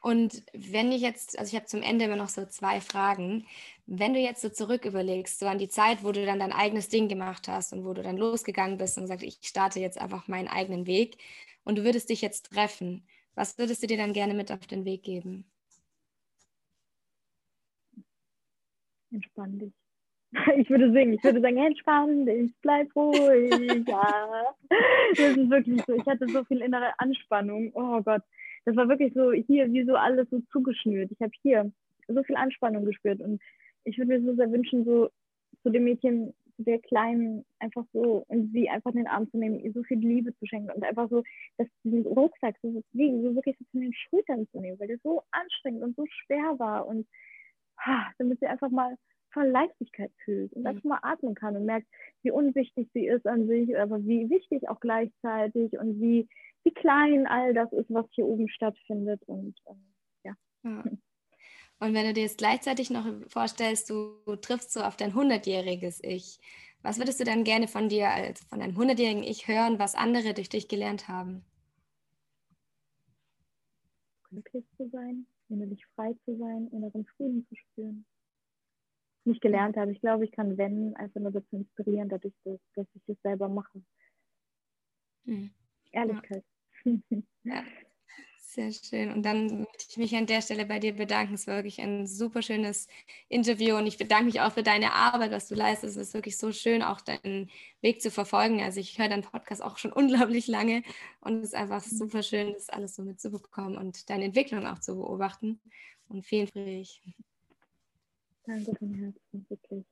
Und wenn ich jetzt, also ich habe zum Ende immer noch so zwei Fragen. Wenn du jetzt so zurück überlegst, so an die Zeit, wo du dann dein eigenes Ding gemacht hast und wo du dann losgegangen bist und sagst, ich starte jetzt einfach meinen eigenen Weg und du würdest dich jetzt treffen, was würdest du dir dann gerne mit auf den Weg geben? Entspann dich. *laughs* Ich würde singen, ich würde sagen, entspann dich, bleib ruhig. Ja. *laughs* Das ist wirklich so. Ich hatte so viel innere Anspannung. Oh Gott das war wirklich so hier wie so alles so zugeschnürt. Ich habe hier so viel Anspannung gespürt und ich würde mir so sehr wünschen, so zu dem Mädchen, zu der Kleinen, einfach so und sie einfach in den Arm zu nehmen, ihr so viel Liebe zu schenken und einfach so, dass diesen Rucksack so, so wirklich so von den Schultern zu nehmen, weil der so anstrengend und so schwer war und ha, damit sie einfach mal voll Leichtigkeit fühlt und mhm. einfach mal atmen kann und merkt, wie unwichtig sie ist an sich, aber wie wichtig auch gleichzeitig und wie wie klein all das ist, was hier oben stattfindet. Und ähm, ja. ja. *laughs* Und wenn du dir jetzt gleichzeitig noch vorstellst, du, triffst so auf dein 100-jähriges Ich, was würdest du dann gerne von dir, als von deinem 100-jährigen Ich hören, was andere durch dich gelernt haben? Glücklich zu sein, innerlich frei zu sein, inneren Frieden zu spüren. Nicht gelernt habe. Ich glaube, ich kann, wenn, einfach nur dazu inspirieren, dadurch, dass, dass ich es selber mache. Mhm. Ehrlichkeit. Ja. Sehr schön. Und dann möchte ich mich an der Stelle bei dir bedanken. Es war wirklich ein super schönes Interview und ich bedanke mich auch für deine Arbeit, was du leistest. Es ist wirklich so schön, auch deinen Weg zu verfolgen. Also ich höre deinen Podcast auch schon *laughs* unglaublich lange und es ist einfach mhm. super schön, das alles so mitzubekommen und deine Entwicklung auch zu beobachten. Und vielen Dank. Danke von Herzen, wirklich.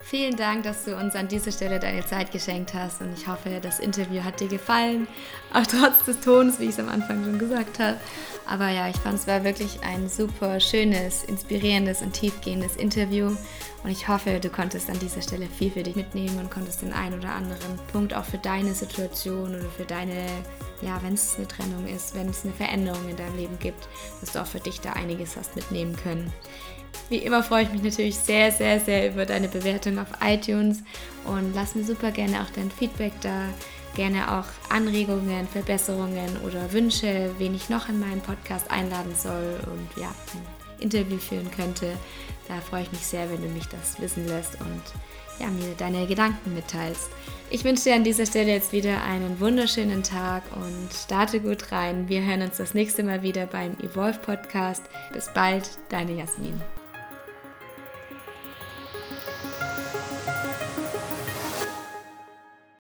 Vielen Dank, dass du uns an dieser Stelle deine Zeit geschenkt hast und ich hoffe, das Interview hat dir gefallen, auch trotz des Tons, wie ich es am Anfang schon gesagt habe. Aber ja, ich fand es war wirklich ein super schönes, inspirierendes und tiefgehendes Interview und ich hoffe, du konntest an dieser Stelle viel für dich mitnehmen und konntest den einen oder anderen Punkt auch für deine Situation oder für deine, ja, wenn es eine Trennung ist, wenn es eine Veränderung in deinem Leben gibt, dass du auch für dich da einiges hast mitnehmen können. Wie immer freue ich mich natürlich sehr, sehr, sehr über deine Bewertung auf iTunes und lass mir super gerne auch dein Feedback da. Gerne auch Anregungen, Verbesserungen oder Wünsche, wen ich noch in meinen Podcast einladen soll und ja, ein Interview führen könnte. Da freue ich mich sehr, wenn du mich das wissen lässt und ja, mir deine Gedanken mitteilst. Ich wünsche dir an dieser Stelle jetzt wieder einen wunderschönen Tag und starte gut rein. Wir hören uns das nächste Mal wieder beim Evolve Podcast. Bis bald, deine Jasmin.